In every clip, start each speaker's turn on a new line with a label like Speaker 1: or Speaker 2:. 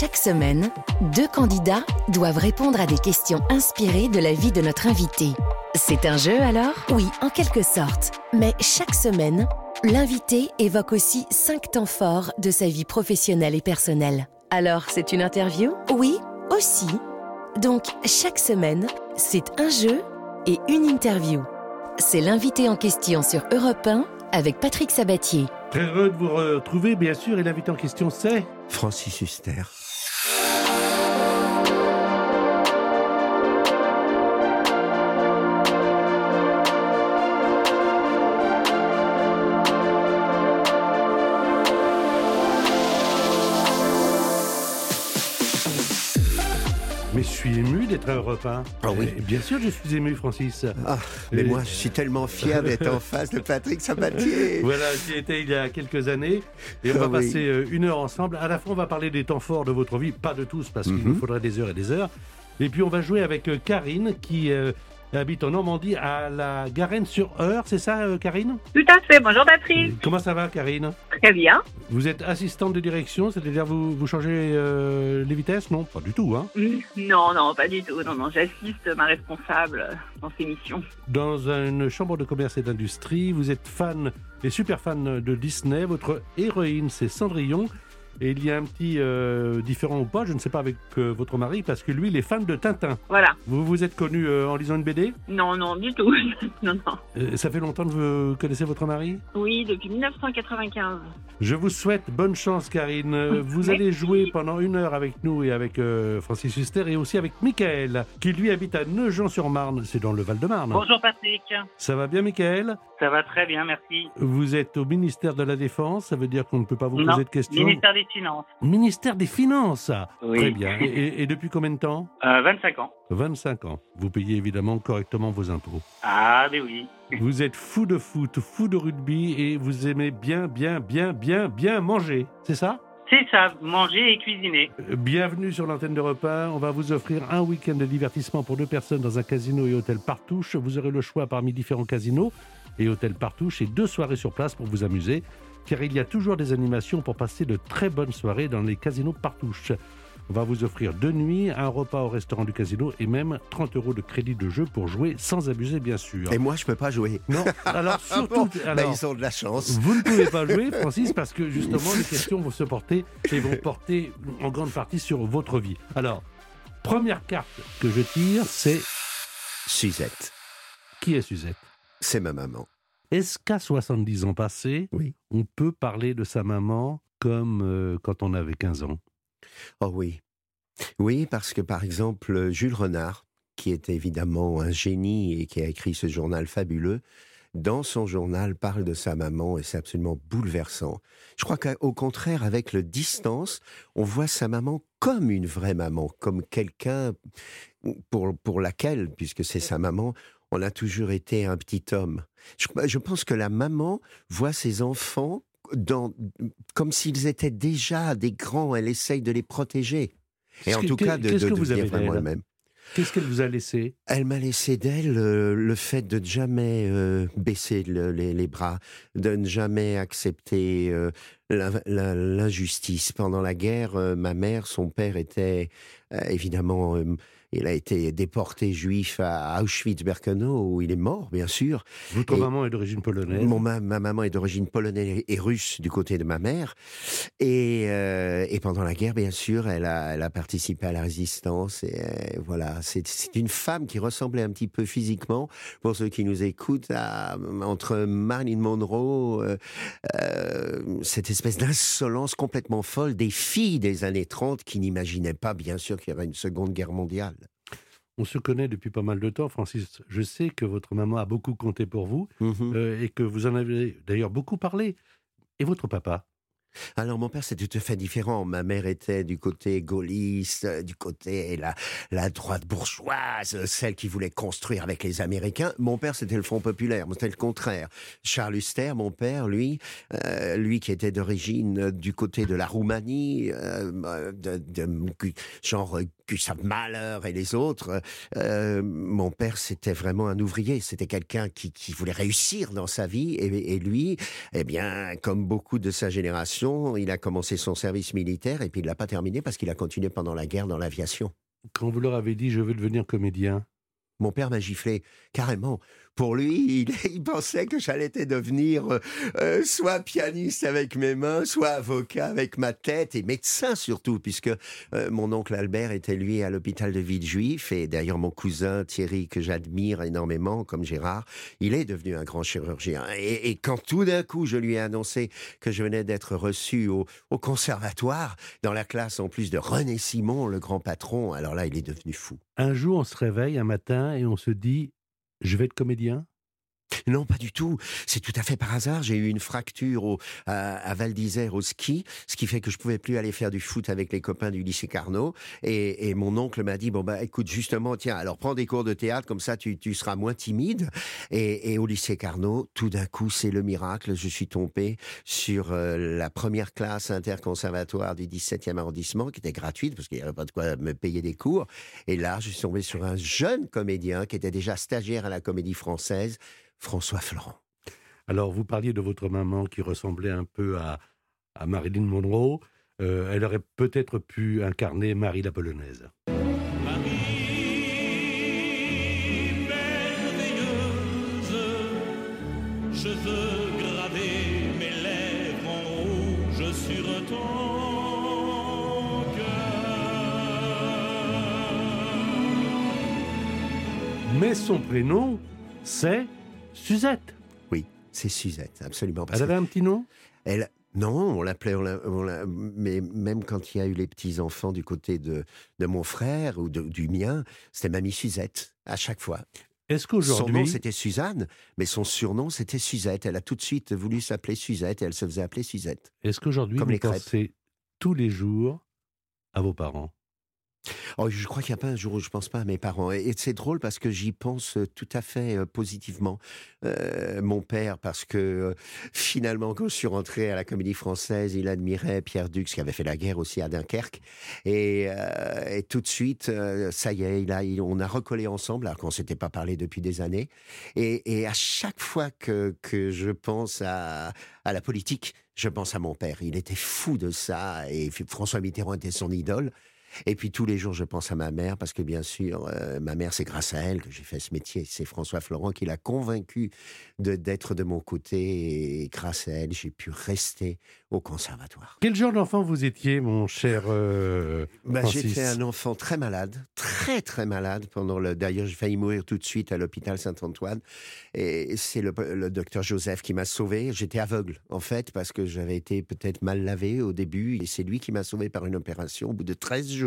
Speaker 1: Chaque semaine, deux candidats doivent répondre à des questions inspirées de la vie de notre invité. C'est un jeu alors? Oui, en quelque sorte. Mais chaque semaine, l'invité évoque aussi cinq temps forts de sa vie professionnelle et personnelle. Alors, c'est une interview? Oui, aussi. Donc, chaque semaine, c'est un jeu et une interview. C'est l'invité en question sur Europe 1 avec Patrick Sabatier.
Speaker 2: Très heureux de vous retrouver, bien sûr, et l'invité en question, c'est?
Speaker 3: Francis Huster.
Speaker 2: Suis ému d'être 1.
Speaker 3: Ah oui.
Speaker 2: Et bien sûr, je suis ému, Francis.
Speaker 3: Ah, mais
Speaker 2: Et-
Speaker 3: moi, je suis tellement fier d'être en face de Patrick Sabatier.
Speaker 2: Voilà, j'y étais il y a quelques années et on va
Speaker 3: Ah
Speaker 2: passer euh, une heure ensemble. À la fois, on va parler des temps forts de votre vie, pas de tous parce qu'il
Speaker 3: Mhm.
Speaker 2: nous faudrait des heures et des heures. Et puis, on va jouer avec euh, Karine qui euh, habite en Normandie à la Garenne-sur-Eure. C'est ça, euh, Karine?
Speaker 4: Tout à fait. Bonjour Patrick.
Speaker 2: Comment ça va, Karine?
Speaker 4: Très bien.
Speaker 2: Vous êtes assistante de direction, c'est-à-dire vous, vous changez euh, les vitesses? Non, pas du tout. Hein.
Speaker 4: Mm, Non, non, pas du tout. Non, non, j'assiste ma responsable dans ses missions.
Speaker 2: Dans une chambre de commerce et d'industrie, vous êtes fan et super fan de Disney. Votre héroïne, c'est Cendrillon. Et il y a un petit euh, différent ou pas, je ne sais pas avec euh, votre mari, parce que lui, il est fan de Tintin.
Speaker 4: Voilà.
Speaker 2: Vous vous êtes connu euh, en lisant une BD
Speaker 4: Non, non, du tout. non, non.
Speaker 2: Euh, Ça fait longtemps que vous connaissez votre mari?
Speaker 4: Oui, depuis 1995.
Speaker 2: Je vous souhaite bonne chance, Karine. Vous
Speaker 4: Merci.
Speaker 2: allez jouer pendant une heure avec nous et avec euh, Francis Huster et aussi avec Michael, qui lui habite à Nogent-sur-Marne. C'est dans le Val-de-Marne.
Speaker 5: Bonjour Patrick,
Speaker 2: Ça va bien, Michael?
Speaker 5: Ça va très bien, merci.
Speaker 2: Vous êtes au ministère de la Défense, ça veut dire qu'on ne peut pas vous
Speaker 5: Non,
Speaker 2: poser de questions?
Speaker 5: Ministère des Finances,
Speaker 2: Ministère des Finances
Speaker 5: Oui.
Speaker 2: Très bien. Et, et- et depuis combien de temps
Speaker 5: euh, 25 ans.
Speaker 2: 25 ans. Vous payez évidemment correctement vos impôts.
Speaker 5: Ah, mais oui.
Speaker 2: Vous êtes fou de foot, fou de rugby et vous aimez bien, bien, bien, bien, bien manger. C'est ça?
Speaker 5: C'est ça, manger et cuisiner.
Speaker 2: Euh, Bienvenue sur l'antenne de repas. On va vous offrir un week-end de divertissement pour deux personnes dans un casino et hôtel Partouche. Vous aurez le choix parmi différents casinos et hôtels Partouche et deux soirées sur place pour vous amuser. Car il y a toujours des animations pour passer de très bonnes soirées dans les casinos Partouche. On va vous offrir deux nuits, un repas au restaurant du casino et même 30 euros de crédit de jeu pour jouer sans abuser, bien sûr.
Speaker 3: Et moi, je peux pas jouer.
Speaker 2: Non, alors
Speaker 3: Ah
Speaker 2: surtout,
Speaker 3: bon
Speaker 2: alors,
Speaker 3: ils ont de la chance.
Speaker 2: vous ne pouvez pas jouer, Francis, parce que justement, les questions vont se porter et vont porter en grande partie sur votre vie. Alors, première carte que je tire, c'est
Speaker 3: Suzette,
Speaker 2: qui est Suzette?
Speaker 3: C'est ma maman.
Speaker 2: Est-ce qu'à 70 ans passés,
Speaker 3: Oui.
Speaker 2: on peut parler de sa maman comme euh, quand on avait 15 ans?
Speaker 3: Oh oui. Oui, parce que par exemple, Jules Renard, qui est évidemment un génie et qui a écrit ce journal fabuleux, dans son journal parle de sa maman et c'est absolument bouleversant. Je crois qu'au contraire, avec le distance, on voit sa maman comme une vraie maman, comme quelqu'un pour, pour laquelle, puisque c'est sa maman, on a toujours été un petit homme. Je, je pense que la maman voit ses enfants dans, comme s'ils étaient déjà des grands, elle essaye de les protéger. Et en
Speaker 2: que-
Speaker 3: tout cas, de, de
Speaker 2: que vous
Speaker 3: devenir
Speaker 2: avez
Speaker 3: vraiment elle-même.
Speaker 2: Qu'est-ce qu'elle vous a laissé?
Speaker 3: Elle m'a laissé d'elle euh, le fait de ne jamais euh, baisser le- les, les bras, de ne jamais accepter euh, l'injustice. Pendant la guerre, ma mère, son père était évidemment, il a été déporté juif à Auschwitz-Birkenau où il est mort, bien sûr.
Speaker 2: Votre
Speaker 3: Et-
Speaker 2: maman est d'origine polonaise.
Speaker 3: Mon, ma, ma maman est d'origine polonaise et russe du côté de ma mère. Et, euh, et pendant la guerre, bien sûr, elle a, elle a participé à la résistance. Et euh, voilà, c'est une femme qui ressemblait un petit peu physiquement, pour ceux qui nous écoutent, à, entre Marilyn Monroe, euh, cette espèce d'insolence complètement folle des filles des années 30 qui n'imaginaient pas, bien sûr, qu'il y aurait une seconde guerre mondiale.
Speaker 2: On se connaît depuis pas mal de temps, Francis. Je sais que votre maman a beaucoup compté pour vous
Speaker 3: Mhm.
Speaker 2: euh, et que vous en avez d'ailleurs beaucoup parlé. Et votre papa?
Speaker 3: Alors mon père c'est tout à fait différent. Ma mère était du côté gaulliste, euh, du côté la, la droite bourgeoise, euh, celle qui voulait construire avec les Américains. Mon père c'était le Front populaire, c'était le contraire. Charles Huster, mon père, lui, euh, lui qui était d'origine du côté de la Roumanie, de, de- genre Gustave Mahler et les autres. mon père c'était vraiment un ouvrier, c'était quelqu'un qui, voulait réussir dans sa vie et lui, eh bien, comme beaucoup de sa génération il a commencé son service militaire et puis il l'a pas terminé parce qu'il a continué pendant la guerre dans l'aviation.
Speaker 2: Quand vous leur avez dit je veux devenir comédien,
Speaker 3: Mon père m'a giflé, carrément. Pour lui, il, pensait que j'allais devenir euh, euh, soit pianiste avec mes mains, soit avocat avec ma tête, et médecin surtout, puisque euh, mon oncle Albert était lui à l'hôpital de Villejuif, et d'ailleurs mon cousin Thierry, que j'admire énormément, comme Gérard, il est devenu un grand chirurgien. Et, et quand tout d'un coup je lui ai annoncé que je venais d'être reçu au, au conservatoire, dans la classe en plus de René Simon, le grand patron, alors là il est devenu fou.
Speaker 2: un jour on se réveille un matin et on se dit je vais être comédien
Speaker 3: Non, pas du tout. C'est tout à fait par hasard. J'ai eu une fracture au- à, Val d'Isère au ski, ce qui fait que je pouvais plus aller faire du foot avec les copains du lycée Carnot. Et, mon oncle m'a dit bon bah écoute justement tiens alors prends des cours de théâtre comme ça tu, tu seras moins timide. Et, et au lycée Carnot, tout d'un coup c'est le miracle. Je suis tombé sur euh, la première classe interconservatoire du 17e arrondissement qui était gratuite parce qu'il n'y avait pas de quoi me payer des cours. Et là je suis tombé sur un jeune comédien qui était déjà stagiaire à la Comédie Française. François Florent.
Speaker 2: Alors, vous parliez de votre maman qui ressemblait un peu à, à Marilyn Monroe. Euh, elle aurait peut-être pu incarner Marie la Polonaise.
Speaker 6: Marie merveilleuse, je veux graver mes lèvres en rouge sur ton cœur.
Speaker 2: Mais son prénom, c'est Suzette.
Speaker 3: Oui, c'est Suzette, absolument. Parce
Speaker 2: Elle avait un petit nom?
Speaker 3: Elle, non, on l'appelait, on on mais même quand il y a eu les petits enfants du côté de, de mon frère ou de- du mien, c'était mamie Suzette à chaque fois.
Speaker 2: Est-ce
Speaker 3: Son nom
Speaker 2: qu'aujourd'hui,
Speaker 3: c'était Suzanne, mais son surnom c'était Suzette. Elle a tout de suite voulu s'appeler Suzette et elle se faisait appeler Suzette.
Speaker 2: est-ce qu'aujourd'hui vous
Speaker 3: les crêpes.
Speaker 2: pensez tous les jours à vos parents?
Speaker 3: Oh, je crois qu'il n'y a pas un jour où je pense pas à mes parents. Et, c'est drôle parce que j'y pense euh, tout à fait euh, positivement. Euh, mon père, parce que finalement, quand je suis rentré à la Comédie Française, il admirait Pierre Dux, qui avait fait la guerre aussi à Dunkerque. Et, tout de suite, ça y est, on a recollé ensemble, alors qu'on s'était pas parlé depuis des années. Et, à chaque fois que, je pense à la politique, je pense à mon père. Il était fou de ça. Et François Mitterrand était son idole. Et puis tous les jours, je pense à ma mère, parce que bien sûr, euh, ma mère, c'est grâce à elle que j'ai fait ce métier. C'est François Florent qui l'a convaincu d'être de mon côté. Et grâce à elle, j'ai pu rester au conservatoire.
Speaker 2: Quel genre d'enfant vous étiez, mon cher euh,
Speaker 3: Bah, J'étais un enfant très malade, très très malade. Pendant le, d'ailleurs, j'ai failli mourir tout de suite à l'hôpital Saint-Antoine. Et c'est le, le docteur Joseph qui m'a sauvé. J'étais aveugle, en fait, parce que j'avais été peut-être mal lavé au début. Et c'est lui qui m'a sauvé par une opération. Au bout de 13 jours,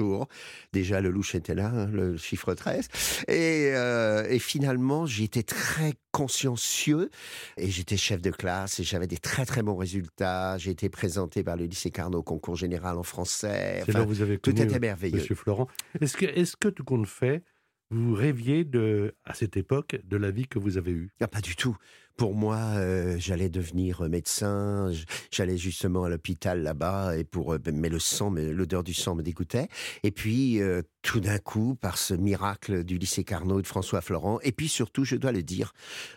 Speaker 3: déjà le louche était là, hein, le chiffre 13. Et, euh, et finalement, j'étais très consciencieux et j'étais chef de classe et j'avais des très très bons résultats. J'ai été présenté par le lycée Carnot au concours général en français.
Speaker 2: C'est là
Speaker 3: Enfin,
Speaker 2: où vous avez
Speaker 3: tout
Speaker 2: connu
Speaker 3: était merveilleux.
Speaker 2: Monsieur Florent. Est-ce que, est-ce que tout compte fait, vous rêviez de, à cette époque de la vie que vous avez eue?
Speaker 3: Ah, pas du tout. Pour moi, euh, j'allais devenir médecin. j- J'allais justement à l'hôpital là-bas et pour euh, mais le sang, l'odeur du sang me dégoûtait. Et puis euh, tout d'un coup, par ce miracle du lycée Carnot de François Florent, et puis surtout, je dois le dire,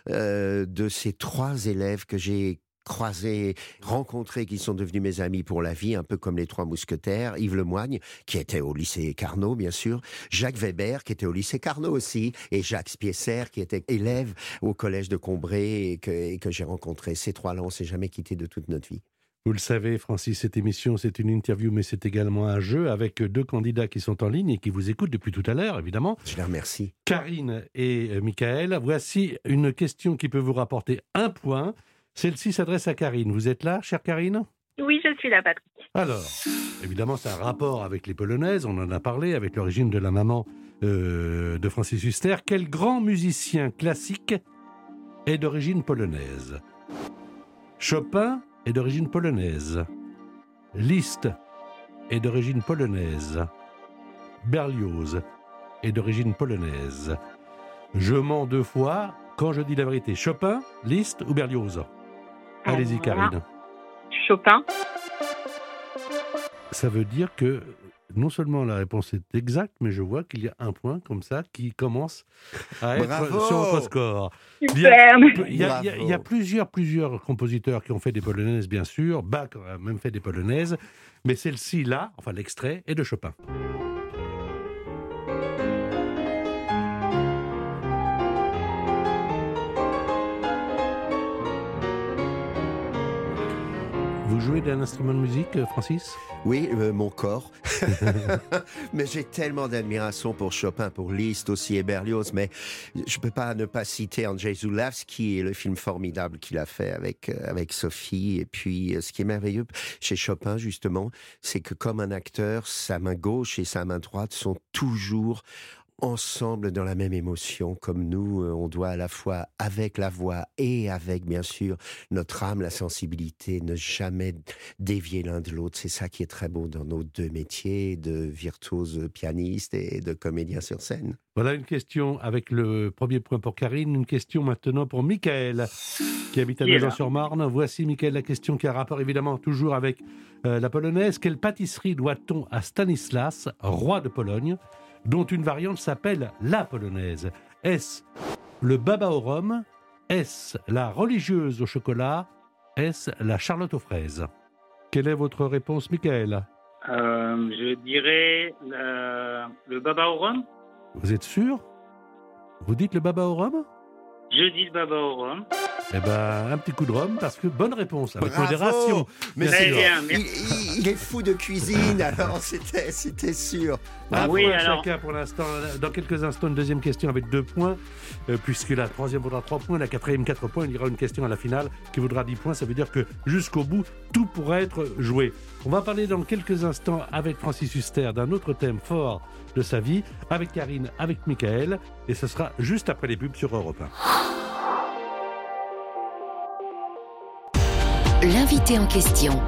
Speaker 3: euh, de ces trois élèves que j'ai croisés, rencontrés, qui sont devenus mes amis pour la vie, un peu comme les trois mousquetaires, Yves Lemoigne, qui était au lycée Carnot, bien sûr, Jacques Weber, qui était au lycée Carnot aussi, et Jacques Spiesser, qui était élève au collège de Combray et que, et que j'ai rencontré. Ces trois-là, on s'est jamais quittés de toute notre vie.
Speaker 2: Vous le savez, Francis, cette émission, c'est une interview, mais c'est également un jeu avec deux candidats qui sont en ligne et qui vous écoutent depuis tout à l'heure, évidemment.
Speaker 3: Je les remercie.
Speaker 2: Karine et Michael. Voici une question qui peut vous rapporter un point. Celle-ci s'adresse à Karine. Vous êtes là, chère Karine?
Speaker 4: Oui, je suis là, Patrick.
Speaker 2: Alors, évidemment, c'est un rapport avec les Polonaises, on en a parlé, avec l'origine de la maman euh, de Francis Huster. Quel grand musicien classique est d'origine polonaise? Chopin est d'origine polonaise. Liszt est d'origine polonaise. Berlioz est d'origine polonaise. Je mens deux fois quand je dis la vérité. Chopin, Liszt ou Berlioz? Allez-y, Karine.
Speaker 4: Chopin.
Speaker 2: Ça veut dire que non seulement la réponse est exacte, mais je vois qu'il y a un point comme ça qui commence à être
Speaker 3: Bravo
Speaker 2: sur votre score.
Speaker 4: Super.
Speaker 2: Il y a, il y a- il y a- il y a
Speaker 3: Bravo.
Speaker 2: plusieurs, plusieurs compositeurs qui ont fait des polonaises, bien sûr. Bach a même fait des polonaises. Mais celle-ci, là, enfin l'extrait, est de Chopin. Jouez d'un instrument de musique, euh, Francis?
Speaker 3: Oui, euh, mon corps. mais j'ai tellement d'admiration pour Chopin, pour Liszt aussi et Berlioz, mais je peux pas ne pas citer Andrzej Zulawski et le film formidable qu'il a fait avec, euh, avec Sophie. Et puis, ce qui est merveilleux chez Chopin, justement, c'est que comme un acteur, sa main gauche et sa main droite sont toujours ensemble dans la même émotion, comme nous, euh, on doit à la fois avec la voix et avec, bien sûr, notre âme, la sensibilité, ne jamais dévier l'un de l'autre. C'est ça qui est très beau dans nos deux métiers de virtuose pianiste et de comédien sur scène.
Speaker 2: Voilà une question avec le premier point pour Karine. Une question maintenant pour Michael, qui habite à Nogent-sur-Marne. Voici, Michael, la question qui a rapport évidemment toujours avec euh, la polonaise. Quelle pâtisserie doit-on à Stanislas, roi de Pologne, dont une variante s'appelle la polonaise. Est-ce le baba au rhum. Est-ce la religieuse au chocolat. Est-ce la charlotte aux fraises. Quelle est votre réponse, Michael
Speaker 5: Euh, je dirais le, le baba au rhum.
Speaker 2: Vous êtes sûr? Vous dites le baba au rhum?
Speaker 5: Je dis le baba au rhum.
Speaker 2: Eh ben, un petit coup de rhum, parce que bonne réponse, avec
Speaker 3: Bravo
Speaker 2: modération.
Speaker 3: Mais
Speaker 2: bien
Speaker 5: Très
Speaker 2: sûr.
Speaker 5: bien,
Speaker 3: Il,
Speaker 5: merci.
Speaker 3: il- il est fou de cuisine, alors c'était, c'était sûr.
Speaker 2: Un
Speaker 5: Oui,
Speaker 2: point
Speaker 5: alors.
Speaker 2: chacun pour l'instant. Dans quelques instants, une deuxième question avec deux points, euh, puisque la troisième vaudra trois points, la quatrième quatre points. Il y aura une question à la finale qui vaudra dix points. Ça veut dire que jusqu'au bout, tout pourrait être joué. On va parler dans quelques instants avec Francis Huster d'un autre thème fort de sa vie, avec Karine, avec Michael, et ce sera juste après les pubs sur Europe 1.
Speaker 1: L'invité en question.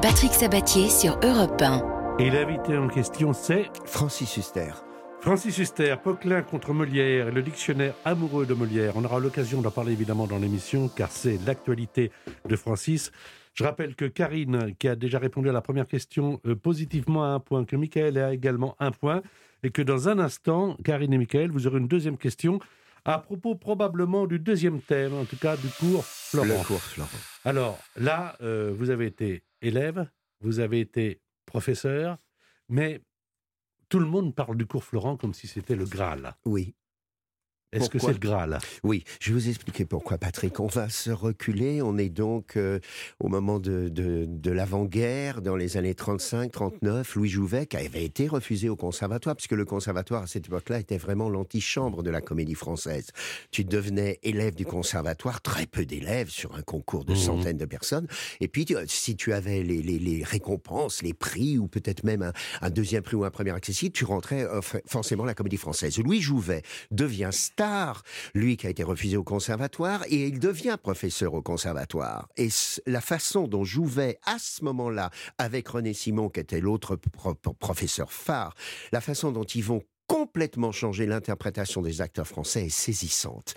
Speaker 1: Patrick Sabatier sur Europe 1.
Speaker 2: Et l'invité en question, c'est
Speaker 3: Francis Huster.
Speaker 2: Francis Huster, Poquelin contre Molière et le dictionnaire amoureux de Molière. On aura l'occasion d'en parler évidemment dans l'émission car c'est l'actualité de Francis. Je rappelle que Karine, qui a déjà répondu à la première question euh, positivement à un point, que Michael a également un point et que dans un instant, Karine et Michael, vous aurez une deuxième question à propos probablement du deuxième thème, en tout cas du cours Florent.
Speaker 3: Le cours Florent.
Speaker 2: Alors là, euh, vous avez été élève, vous avez été professeur, mais tout le monde parle du cours Florent comme si c'était le Graal.
Speaker 3: Oui.
Speaker 2: Est-ce que c'est le Graal?
Speaker 3: Oui, je vais vous expliquer pourquoi, Patrick. On va se reculer. On est donc euh, au moment de, de, de l'avant-guerre, dans les années 35-39. Louis Jouvet qui avait été refusé au conservatoire, puisque le conservatoire, à cette époque-là, était vraiment l'antichambre de la comédie française. Tu devenais élève du conservatoire, très peu d'élèves sur un concours de
Speaker 2: Mhm.
Speaker 3: centaines de personnes. Et puis, tu- si tu avais les, les- les récompenses, les prix, ou peut-être même un, un deuxième prix ou un premier accessible, tu rentrais euh, forcément à la comédie française. Louis Jouvet devient star, lui qui a été refusé au conservatoire, et il devient professeur au conservatoire. Et la façon dont Jouvet, à ce moment-là, avec René Simon, qui était l'autre pro- pro- professeur phare, la façon dont ils vont complètement changer l'interprétation des acteurs français est saisissante.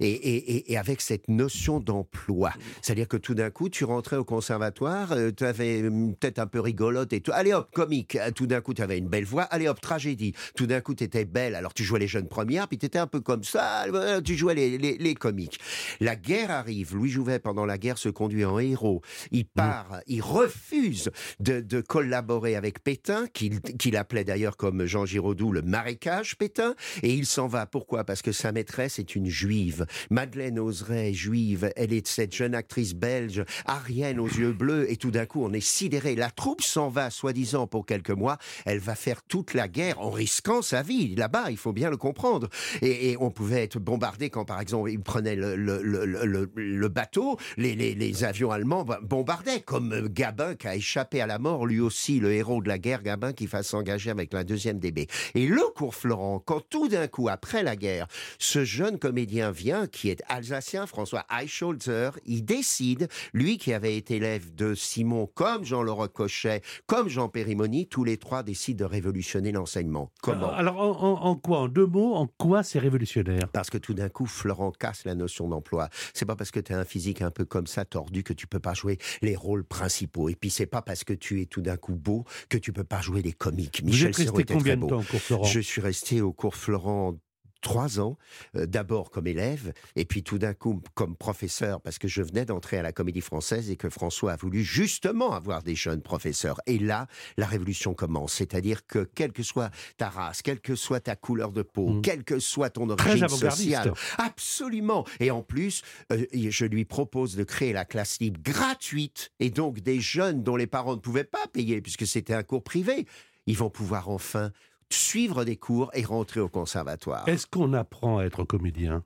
Speaker 3: Et, et- et- et avec cette notion d'emploi. C'est-à-dire que tout d'un coup, tu rentrais au conservatoire, tu avais peut-être un peu rigolote et tout. Allez hop, comique. Euh, Tout d'un coup, tu avais une belle voix. Allez hop, tragédie. Tout d'un coup, tu étais belle. Alors, tu jouais les jeunes premières, puis tu étais un peu comme ça. euh, Tu jouais les, les- les comiques. La guerre arrive. Louis Jouvet, pendant la guerre, se conduit en héros. Il part, il refuse de, de collaborer avec Pétain, qu'il appelait d'ailleurs comme Jean Giraudoux le marécage Pétain, et il s'en va. Pourquoi? Parce que sa maîtresse est une juive. Madeleine Oseret, juive, elle est cette jeune actrice belge, arienne aux yeux bleus, et tout d'un coup, on est sidéré. La troupe s'en va, soi-disant, pour quelques mois. Elle va faire toute la guerre en risquant sa vie. Là-bas, il faut bien le comprendre. Et, on pouvait être bombardé quand, par exemple, il prenait le, bateau, les, avions allemands bombardaient, comme euh, Gabin qui a échappé à la mort, lui aussi, le héros de la guerre, Gabin, qui va s'engager avec la deuxième DB. Et le cours Florent quand tout d'un coup, après la guerre, ce jeune comédien vient, qui est alsacien, François Eichholzer, il décide, lui qui avait été élève de Simon, comme Jean-Laurent Cochet, comme Jean Périmoni, tous les trois décident de révolutionner l'enseignement. Comment?
Speaker 2: Alors, en, quoi? En deux mots, en quoi c'est révolutionnaire?
Speaker 3: Parce que tout d'un coup, Florent casse la notion d'emploi. C'est pas parce que tu as un physique un peu comme ça, tordu, que tu peux pas jouer les rôles principaux. Et puis c'est pas parce que tu es tout d'un coup beau que tu peux pas jouer les comiques. Michel Serrault était
Speaker 2: combien
Speaker 3: très
Speaker 2: de
Speaker 3: beau.
Speaker 2: temps Florent?
Speaker 3: Je suis resté au cours Florent trois ans, euh, d'abord comme élève, et puis tout d'un coup comme professeur, parce que je venais d'entrer à la Comédie Française et que François a voulu justement avoir des jeunes professeurs. Et là, la révolution commence, c'est-à-dire que quelle que soit ta race, quelle que soit ta couleur de peau,
Speaker 2: Mm.
Speaker 3: quelle que soit ton origine sociale, absolument. Et en plus, euh, je lui propose de créer la classe libre gratuite, et donc des jeunes dont les parents ne pouvaient pas payer, puisque c'était un cours privé, ils vont pouvoir enfin suivre des cours et rentrer au conservatoire.
Speaker 2: Est-ce qu'on apprend à être comédien?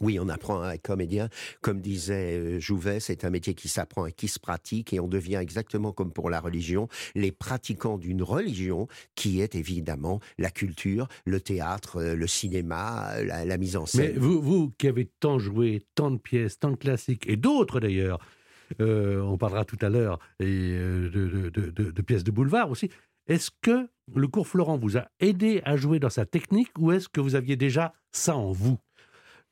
Speaker 3: Oui, on apprend à être comédien. Comme disait euh, Jouvet, c'est un métier qui s'apprend et qui se pratique et on devient exactement comme pour la religion, les pratiquants d'une religion qui est évidemment la culture, le théâtre, euh, le cinéma, la, la mise en
Speaker 2: Mais
Speaker 3: scène.
Speaker 2: vous, vous qui avez tant joué, tant de pièces, tant de classiques, et d'autres d'ailleurs, euh, on parlera tout à l'heure, et euh, de, de- de- de pièces de boulevard aussi, est-ce que le cours Florent vous a aidé à jouer dans sa technique ou est-ce que vous aviez déjà ça en vous?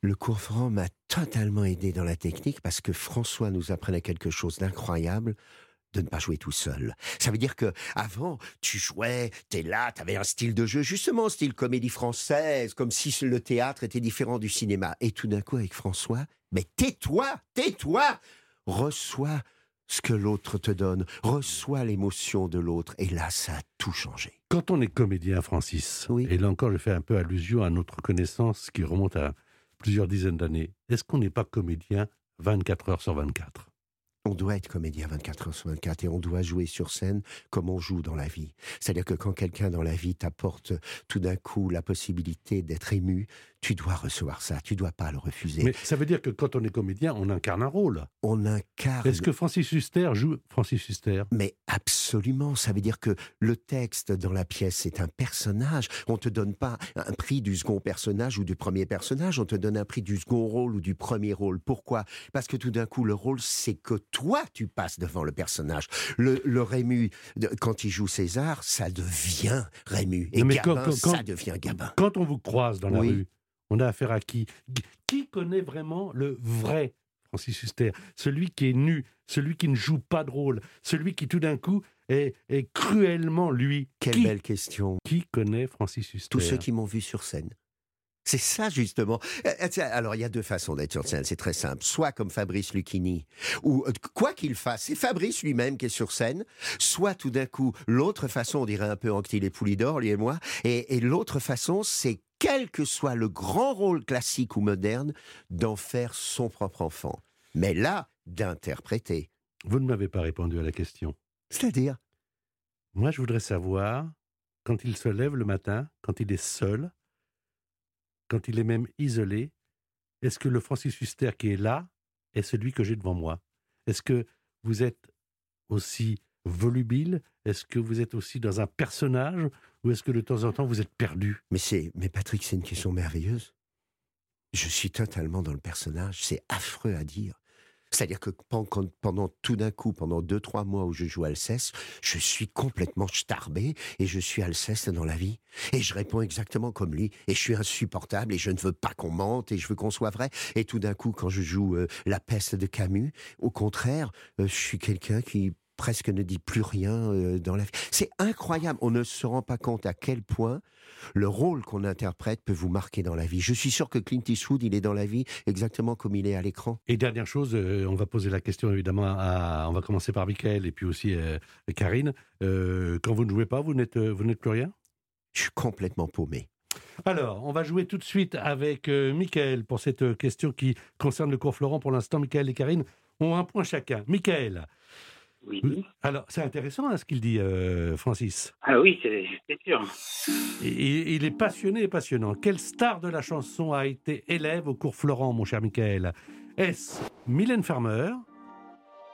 Speaker 3: Le cours franc m'a totalement aidé dans la technique parce que François nous apprenait quelque chose d'incroyable de ne pas jouer tout seul. Ça veut dire que avant, tu jouais, t'es là, t'avais un style de jeu, justement style comédie française, comme si le théâtre était différent du cinéma. Et tout d'un coup, avec François, mais tais-toi, tais-toi, reçois ce que l'autre te donne, reçois l'émotion de l'autre. Et là, ça a tout changé.
Speaker 2: Quand on est comédien, Francis,
Speaker 3: Oui.
Speaker 2: et là encore je fais un peu allusion à notre connaissance qui remonte à plusieurs dizaines d'années, est-ce qu'on n'est pas comédien 24 heures sur 24
Speaker 3: On doit être comédien 24 heures sur 24 et on doit jouer sur scène comme on joue dans la vie. C'est-à-dire que quand quelqu'un dans la vie t'apporte tout d'un coup la possibilité d'être ému, tu dois recevoir ça, tu dois pas le refuser.
Speaker 2: Mais ça veut dire que quand on est comédien, on incarne un rôle.
Speaker 3: on incarne
Speaker 2: Est-ce que Francis Huster joue Francis Huster?
Speaker 3: Mais absolument, ça veut dire que le texte dans la pièce, c'est un personnage. On te donne pas un prix du second personnage ou du premier personnage, on te donne un prix du second rôle ou du premier rôle. Pourquoi? Parce que tout d'un coup, le rôle, c'est que toi, tu passes devant le personnage. Le, le Rému, quand il joue César, ça devient Rému. Et
Speaker 2: Non, mais quand-
Speaker 3: Gabin,
Speaker 2: quand- quand-
Speaker 3: ça devient Gabin.
Speaker 2: Quand on vous croise dans la
Speaker 3: Oui.
Speaker 2: rue, on a affaire à qui? Qui connaît vraiment le vrai Francis Huster? Celui qui est nu, celui qui ne joue pas de rôle, celui qui tout d'un coup est, est cruellement lui.
Speaker 3: Quelle
Speaker 2: qui,
Speaker 3: belle question.
Speaker 2: qui connaît Francis Huster?
Speaker 3: Tous ceux qui m'ont vu sur scène. C'est ça, justement. Euh, euh, Alors, il y a deux façons d'être sur scène. C'est très simple. Soit comme Fabrice Lucchini, ou euh, quoi qu'il fasse, c'est Fabrice lui-même qui est sur scène. Soit tout d'un coup, l'autre façon, on dirait un peu Anctil et Poulidor, lui et moi. Et, et l'autre façon, c'est quel que soit le grand rôle classique ou moderne, d'en faire son propre enfant. Mais là, d'interpréter.
Speaker 2: Vous ne m'avez pas répondu à la question.
Speaker 3: C'est-à-dire?
Speaker 2: Moi, je voudrais savoir, quand il se lève le matin, quand il est seul, quand il est même isolé, est-ce que le Francis Huster qui est là est celui que j'ai devant moi? Est-ce que vous êtes aussi volubile? Est-ce que vous êtes aussi dans un personnage Ou est-ce que de temps en temps vous êtes perdu?
Speaker 3: Mais c'est, mais Patrick, c'est une question merveilleuse. Je suis totalement dans le personnage. C'est affreux à dire. C'est-à-dire que pendant, pendant tout d'un coup, pendant deux, trois mois où je joue Alceste, je suis complètement starbé et je suis Alceste dans la vie. Et je réponds exactement comme lui. Et je suis insupportable et je ne veux pas qu'on mente et je veux qu'on soit vrai. Et tout d'un coup, quand je joue euh, La peste de Camus, au contraire, euh, je suis quelqu'un qui presque ne dit plus rien euh, dans la vie. C'est incroyable. On ne se rend pas compte à quel point le rôle qu'on interprète peut vous marquer dans la vie. Je suis sûr que Clint Eastwood, il est dans la vie exactement comme il est à l'écran.
Speaker 2: Et dernière chose, euh, on va poser la question évidemment à. On va commencer par Michael et puis aussi euh, Karine. Euh, quand vous ne jouez pas, vous n'êtes, vous n'êtes plus rien?
Speaker 3: Je suis complètement paumé.
Speaker 2: Alors, on va jouer tout de suite avec euh, Michael pour cette question qui concerne le cours Florent. Pour l'instant, Michael et Karine ont un point chacun. Michael,
Speaker 5: Oui.
Speaker 2: alors c'est intéressant hein, ce qu'il dit, euh, Francis.
Speaker 5: Ah oui, c'est sûr.
Speaker 2: Et- et- il est passionné et passionnant. Quelle star de la chanson a été élève au cours Florent, mon cher Michael? Est-ce Mylène Farmer?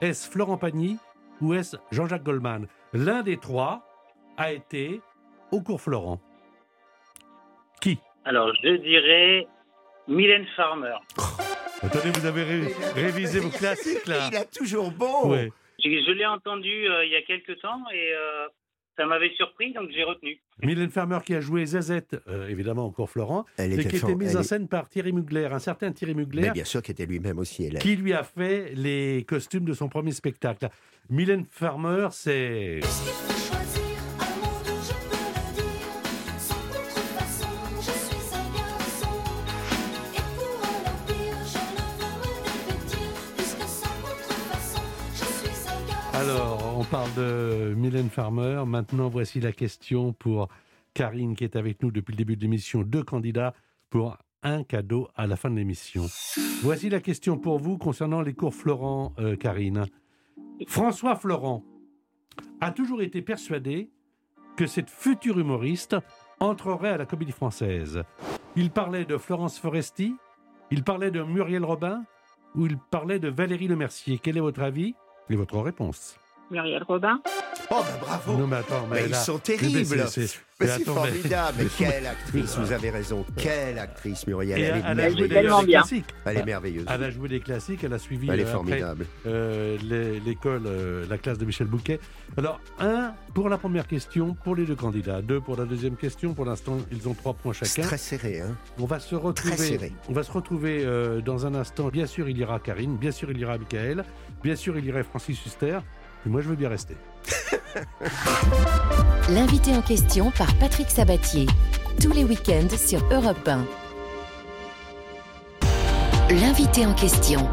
Speaker 2: Est-ce Florent Pagny? Ou est-ce Jean-Jacques Goldman? L'un des trois a été au cours Florent.
Speaker 5: Alors, je dirais Mylène Farmer.
Speaker 2: Attendez, vous avez ré- révisé vos classiques là
Speaker 3: Il a toujours bon.
Speaker 2: Ouais.
Speaker 5: Je, je l'ai entendu euh, il y a quelques temps et euh, ça m'avait surpris, donc j'ai retenu.
Speaker 2: Mylène Farmer qui a joué Zazette, euh, évidemment encore Florent,
Speaker 3: Elle
Speaker 2: et qui était mise en
Speaker 3: est-
Speaker 2: scène par Thierry Mugler, un certain Thierry Mugler,
Speaker 3: Mais bien sûr qu'il était lui-même aussi élève.
Speaker 2: qui lui a fait les costumes de son premier spectacle. Mylène Farmer, c'est... parle de Mylène Farmer. Maintenant, voici la question pour Karine qui est avec nous depuis le début de l'émission. Deux candidats pour un cadeau à la fin de l'émission. Voici la question pour vous concernant les cours Florent, euh, Karine. François Florent a toujours été persuadé que cette future humoriste entrerait à la comédie française. Il parlait de Florence Foresti, il parlait de Muriel Robin ou il parlait de Valérie Lemercier. Quel est votre avis et votre réponse?
Speaker 4: Muriel Robin.
Speaker 3: Oh, ben bravo.
Speaker 2: Non, mais attends, mais
Speaker 3: Mais ils sont
Speaker 2: mais
Speaker 3: terribles.
Speaker 2: c'est- c'est-
Speaker 3: Mais
Speaker 2: mais
Speaker 3: c'est formidable. Mais quelle actrice, vous avez raison. Quelle actrice, Muriel. Elle est
Speaker 2: elle a joué des classiques.
Speaker 3: Elle est merveilleuse.
Speaker 2: Elle a joué des classiques, elle a suivi
Speaker 3: Elle est
Speaker 2: euh, après,
Speaker 3: formidable.
Speaker 2: euh, l'é- l'école, euh, la classe de Michel Bouquet. Alors, un pour la première question pour les deux candidats, deux pour la deuxième question. Pour l'instant, ils ont trois points
Speaker 3: C'est
Speaker 2: chacun.
Speaker 3: très serré, hein.
Speaker 2: On va se
Speaker 3: Très
Speaker 2: retrouver.
Speaker 3: serré.
Speaker 2: On va se retrouver euh, dans un instant. Bien sûr, il y aura Karine. Bien sûr, il y aura Michael. Bien sûr, il y aura Francis Huster. Et moi, je veux bien rester.
Speaker 1: L'invité en question par Patrick Sabatier. Tous les week-ends sur Europe 1. L'invité en question.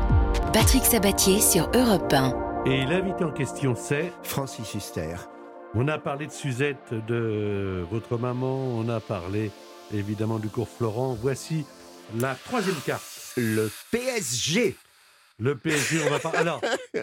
Speaker 1: Patrick Sabatier sur Europe 1.
Speaker 2: Et l'invité en question, c'est.
Speaker 3: Francis Huster.
Speaker 2: On a parlé de Suzette, de votre maman. On a parlé évidemment du cours Florent. Voici la troisième carte.
Speaker 3: Le PSG.
Speaker 2: Le PSG, on va parler. Alors,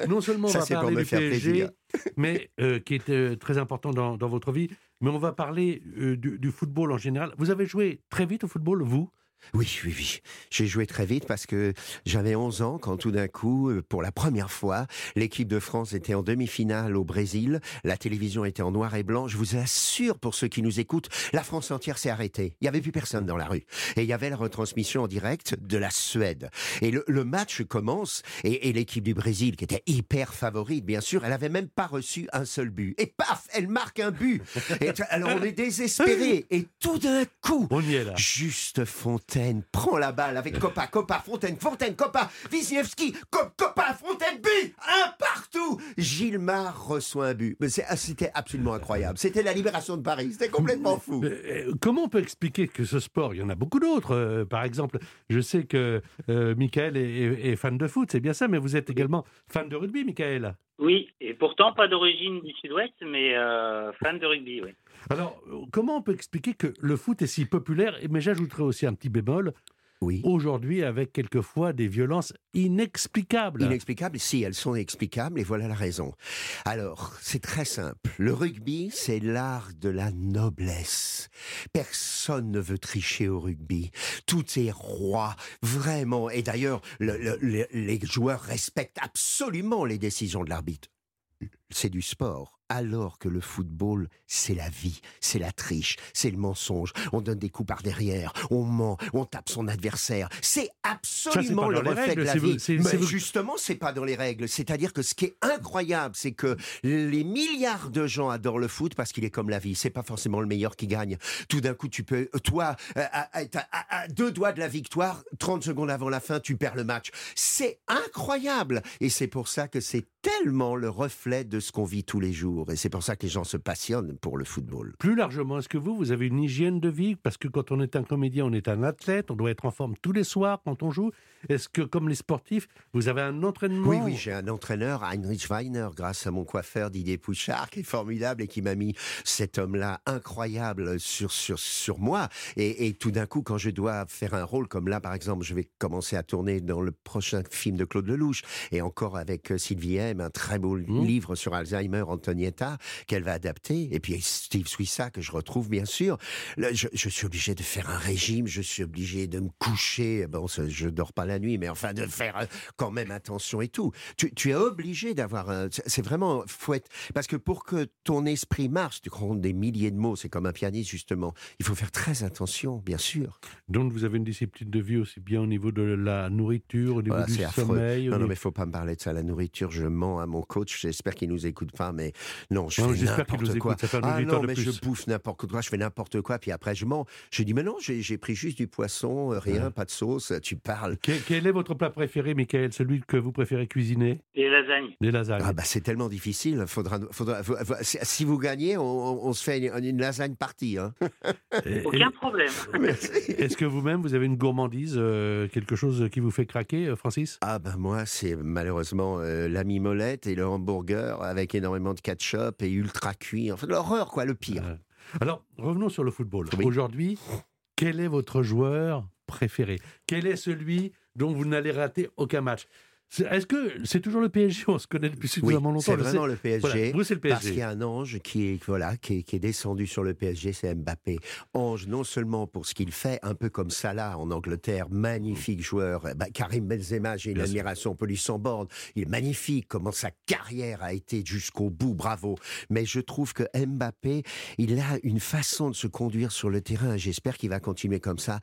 Speaker 2: non seulement on
Speaker 3: Ça,
Speaker 2: va parler du PSG,
Speaker 3: plaisir.
Speaker 2: mais euh, qui est euh, très important dans, dans votre vie, mais on va parler euh, du, du football en général. Vous avez joué très vite au football, vous?
Speaker 3: Oui, oui, oui. J'ai joué très vite parce que j'avais 11 ans quand tout d'un coup, euh, pour la première fois, l'équipe de France était en demi-finale au Brésil. La télévision était en noir et blanc. Je vous assure, pour ceux qui nous écoutent, la France entière s'est arrêtée. Il n'y avait plus personne dans la rue. Et il y avait la retransmission en direct de la Suède. Et le, le match commence et, et l'équipe du Brésil, qui était hyper favorite, bien sûr, elle avait même pas reçu un seul but. Et paf, elle marque un but. Et, alors on est désespéré. Et tout d'un coup,
Speaker 2: On y est là.
Speaker 3: Juste Fontaine prend la balle avec Copa, Copa, Fontaine, Fontaine, Copa, Wisniewski, Cop, Copa, Fontaine, but, un partout. Gilmar reçoit un but. Mais c'est- ah, c'était absolument incroyable. C'était la libération de Paris. C'était complètement fou.
Speaker 2: Mais, euh, comment on peut expliquer que ce sport, il y en a beaucoup d'autres. euh, par exemple, je sais que euh, Michael est, est- est fan de foot, c'est bien ça, mais vous êtes également fan de rugby, Michael.
Speaker 5: Oui, et pourtant pas d'origine du sud-ouest, mais euh, fan de rugby, oui.
Speaker 2: Alors, euh, comment on peut expliquer que le foot est si populaire? Mais j'ajouterais aussi un petit bémol,
Speaker 3: Oui.
Speaker 2: aujourd'hui avec quelquefois des violences inexplicables.
Speaker 3: Inexplicables, si elles sont explicables, et voilà la raison. Alors, c'est très simple. Le rugby, c'est l'art de la noblesse. Personne ne veut tricher au rugby. Tout est roi, vraiment. Et d'ailleurs, le- le- le- les joueurs respectent absolument les décisions de l'arbitre. C'est du sport. Alors que le football, c'est la vie, c'est la triche, c'est le mensonge. On donne des coups par derrière, on ment, on tape son adversaire. C'est absolument le reflet
Speaker 2: règles,
Speaker 3: de la
Speaker 2: vous-
Speaker 3: vie. Mais justement, c'est pas dans les règles. C'est-à-dire que ce qui est incroyable, c'est que les milliards de gens adorent le foot parce qu'il est comme la vie. C'est pas forcément le meilleur qui gagne. Tout d'un coup, tu peux, toi, euh, à, à- à- à deux doigts de la victoire, 30 secondes avant la fin, tu perds le match. C'est incroyable. Et c'est pour ça que c'est tellement le reflet de ce qu'on vit tous les jours. Et c'est pour ça que les gens se passionnent pour le football.
Speaker 2: Plus largement, est-ce que vous, vous avez une hygiène de vie? Parce que quand on est un comédien, on est un athlète, on doit être en forme tous les soirs quand on joue. Est-ce que, comme les sportifs, vous avez un entraînement
Speaker 3: Oui, oui, j'ai un entraîneur, Heinrich Weiner, grâce à mon coiffeur Didier Pouchard, qui est formidable et qui m'a mis cet homme-là incroyable sur, sur, sur moi. Et, et tout d'un coup, quand je dois faire un rôle comme là, par exemple, je vais commencer à tourner dans le prochain film de Claude Lelouch, et encore avec euh, Sylvie M, un très beau
Speaker 2: Mmh.
Speaker 3: livre sur Alzheimer, Antonietta, qu'elle va adapter. Et puis Steve Swissa, que je retrouve, bien sûr. Là, je, je suis obligé de faire un régime, je suis obligé de me coucher. Bon, je dors pas la nuit, mais enfin, de faire euh, quand même attention et tout. Tu, tu es obligé d'avoir un. c'est- vraiment. Faut être, parce que pour que ton esprit marche, tu comptes des milliers de mots, c'est comme un pianiste, justement. Il faut faire très attention, bien sûr.
Speaker 2: Donc vous avez une discipline de vie aussi bien au niveau de la nourriture, au niveau
Speaker 3: Voilà,
Speaker 2: du sommeil.
Speaker 3: Non, non, mais faut pas me parler de ça. La nourriture, je mens à mon coach. J'espère qu'il nous écoute pas, mais non, je
Speaker 2: Non,
Speaker 3: fais
Speaker 2: j'espère qu'il
Speaker 3: n'importe
Speaker 2: nous
Speaker 3: quoi.
Speaker 2: écoute,
Speaker 3: ah non, mais je bouffe n'importe quoi, je fais n'importe quoi, puis après je mens. Je dis, mais non, j'ai pris juste du poisson, euh, rien,
Speaker 2: Ouais.
Speaker 3: pas de sauce. Tu parles.
Speaker 2: Quel, quel est votre plat préféré, Michael? Celui que vous préférez cuisiner?
Speaker 5: Et lasagne.
Speaker 2: Les lasagnes.
Speaker 3: Ah bah c'est tellement difficile. Faudra, faudra, faut- si vous gagnez, on, on- on se fait une, une lasagne partie. Hein.
Speaker 2: Et-
Speaker 5: Aucun problème.
Speaker 2: Est-ce que vous-même, vous avez une gourmandise, euh, quelque chose qui vous fait craquer, euh, Francis?
Speaker 3: Ah ben moi, c'est malheureusement euh, la mimolette et le hamburger avec énormément de ketchup et ultra cuit. Enfin, l'horreur, quoi, le pire.
Speaker 2: Euh, Alors, revenons sur le football.
Speaker 3: Oui.
Speaker 2: Aujourd'hui, quel est votre joueur préféré. Quel est celui dont vous n'allez rater aucun match? Est-ce que c'est toujours le PSG On se connaît depuis
Speaker 3: Oui,
Speaker 2: suffisamment longtemps.
Speaker 3: c'est vraiment le PSG.
Speaker 2: Voilà, vous, c'est le
Speaker 3: Parce qu'il y
Speaker 2: PSG.
Speaker 3: a un ange qui est, voilà, qui est, qui est descendu sur le PSG, c'est Mbappé. Ange, non seulement pour ce qu'il fait, un peu comme Salah en Angleterre, magnifique joueur. Bah, Karim Benzema, j'ai une
Speaker 2: sûr.
Speaker 3: admiration pour lui sans borne. Il est magnifique, comment sa carrière a été jusqu'au bout, bravo. Mais je trouve que Mbappé, il a une façon de se conduire sur le terrain, j'espère qu'il va continuer comme ça,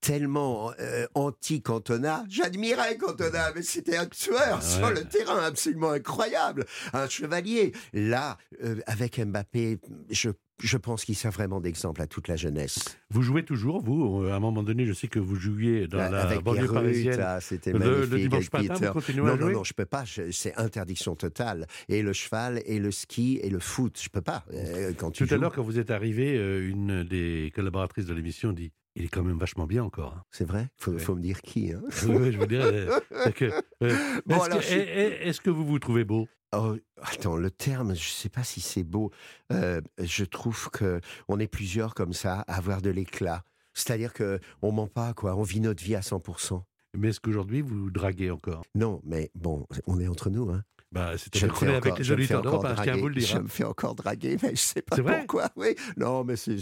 Speaker 3: tellement euh, anti-Cantona. J'admirais Cantona, mais c'était un tueur sur
Speaker 2: Ouais.
Speaker 3: le terrain, absolument incroyable un chevalier. Là, euh, avec Mbappé, je, je pense qu'il sert vraiment d'exemple à toute la jeunesse.
Speaker 2: Vous jouez toujours, vous euh, À un moment donné, je sais que vous jouiez dans
Speaker 3: Là,
Speaker 2: la
Speaker 3: avec
Speaker 2: banlieue parisienne.
Speaker 3: Ah, c'était
Speaker 2: Le- le
Speaker 3: magnifique.
Speaker 2: dimanche matin, vous
Speaker 3: Peter.
Speaker 2: continuez
Speaker 3: non,
Speaker 2: à
Speaker 3: non,
Speaker 2: jouer
Speaker 3: non, je peux pas. C'est interdiction totale. Et le cheval, et le ski, et le foot, je peux pas. Euh, quand tu
Speaker 2: Tout à l'heure, quand vous êtes arrivé, euh, une des collaboratrices de l'émission dit il est quand même vachement bien encore. hein.
Speaker 3: c'est vrai? Faut,
Speaker 2: Ouais.
Speaker 3: faut me dire qui. hein.
Speaker 2: Oui, je veux dire. euh, c'est euh,
Speaker 3: Bon,
Speaker 2: est-ce, que,
Speaker 3: je-
Speaker 2: est- vous vous trouvez beau?
Speaker 3: Oh, attends, le terme, je sais pas si c'est beau. Euh, je trouve que on est plusieurs comme ça à avoir de l'éclat. C'est-à-dire que on ment pas, quoi. On vit notre vie à 100%.
Speaker 2: Mais est-ce qu'aujourd'hui, vous draguez encore?
Speaker 3: Non, mais bon, on est entre nous, hein.
Speaker 2: bah,
Speaker 3: Je
Speaker 2: C'est-à-dire
Speaker 3: me
Speaker 2: qu'on
Speaker 3: fais
Speaker 2: est avec les
Speaker 3: je me fais encore
Speaker 2: d'Europe, je tiens à vous le
Speaker 3: draguer.
Speaker 2: dire.
Speaker 3: Je
Speaker 2: hein.
Speaker 3: me fais encore draguer, mais je sais pas
Speaker 2: C'est
Speaker 3: pourquoi. Oui, non, mais c'est.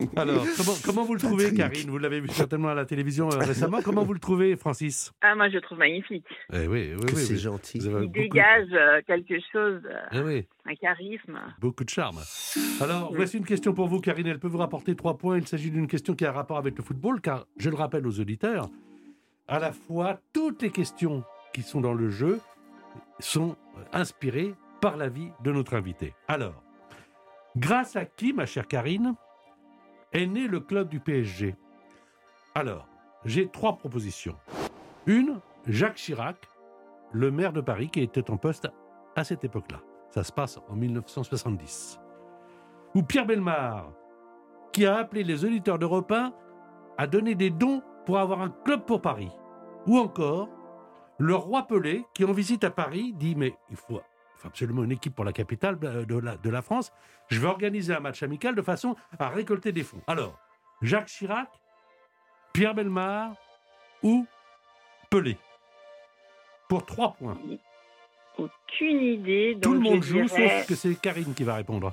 Speaker 2: Alors, comment, comment vous le trouvez. Karine? Vous l'avez vu certainement à la télévision euh, récemment. Comment vous le trouvez, Francis?
Speaker 4: Ah, moi, je le trouve magnifique.
Speaker 2: Eh oui, oui, oui.
Speaker 3: c'est gentil.
Speaker 4: Il
Speaker 2: beaucoup-
Speaker 4: dégage euh, quelque chose, euh,
Speaker 2: Eh oui,
Speaker 4: un charisme.
Speaker 2: beaucoup de charme. Alors, voici une question pour vous, Karine. Elle peut vous rapporter trois points. Il s'agit d'une question qui a un rapport avec le football, car, je le rappelle aux auditeurs, à la fois, toutes les questions qui sont dans le jeu sont inspirées par la vie de notre invité. Alors, grâce à qui, ma chère Karine, est né le club du PSG Alors, j'ai trois propositions. Une, Jacques Chirac, le maire de Paris, qui était en poste à cette époque-là. Ça se passe en 1970. Ou Pierre Belmar, qui a appelé les auditeurs d'Europe 1 à donner des dons pour avoir un club pour Paris. Ou encore, le roi Pelé, qui en visite à Paris, dit Mais il faut, faut absolument une équipe pour la capitale de de la, de la France. Je vais organiser un match amical de façon à récolter des fonds. Alors, Jacques Chirac, Pierre Belmar ou Pelé? Pour trois points.
Speaker 4: Aucune idée. Donc
Speaker 2: Tout le monde joue,
Speaker 4: dirais-
Speaker 2: sauf que c'est Karine qui va répondre.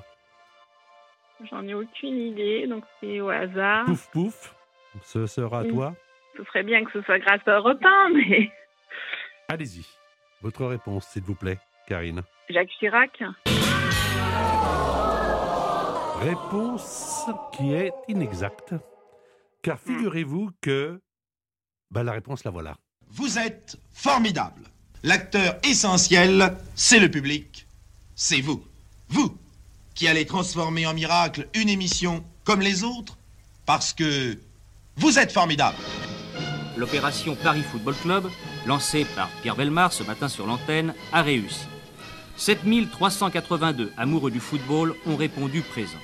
Speaker 4: J'en ai aucune idée, donc c'est au hasard.
Speaker 2: Pouf, pouf. Ce sera à toi.
Speaker 4: Ce serait bien que ce soit grâce à Europe 1, mais
Speaker 2: Allez-y. Votre réponse, s'il vous plaît, Karine.
Speaker 4: Jacques Chirac.
Speaker 2: Réponse qui est inexacte. Car figurez-vous que. Bah, la réponse, la voilà.
Speaker 7: Vous êtes formidable. L'acteur essentiel, c'est le public. C'est vous. Vous qui allez transformer en miracle une émission comme les autres parce que vous êtes formidable.
Speaker 8: L'opération Paris Football Club, lancée par Pierre Belmar ce matin sur l'antenne, a réussi. 7382 amoureux du football ont répondu présent.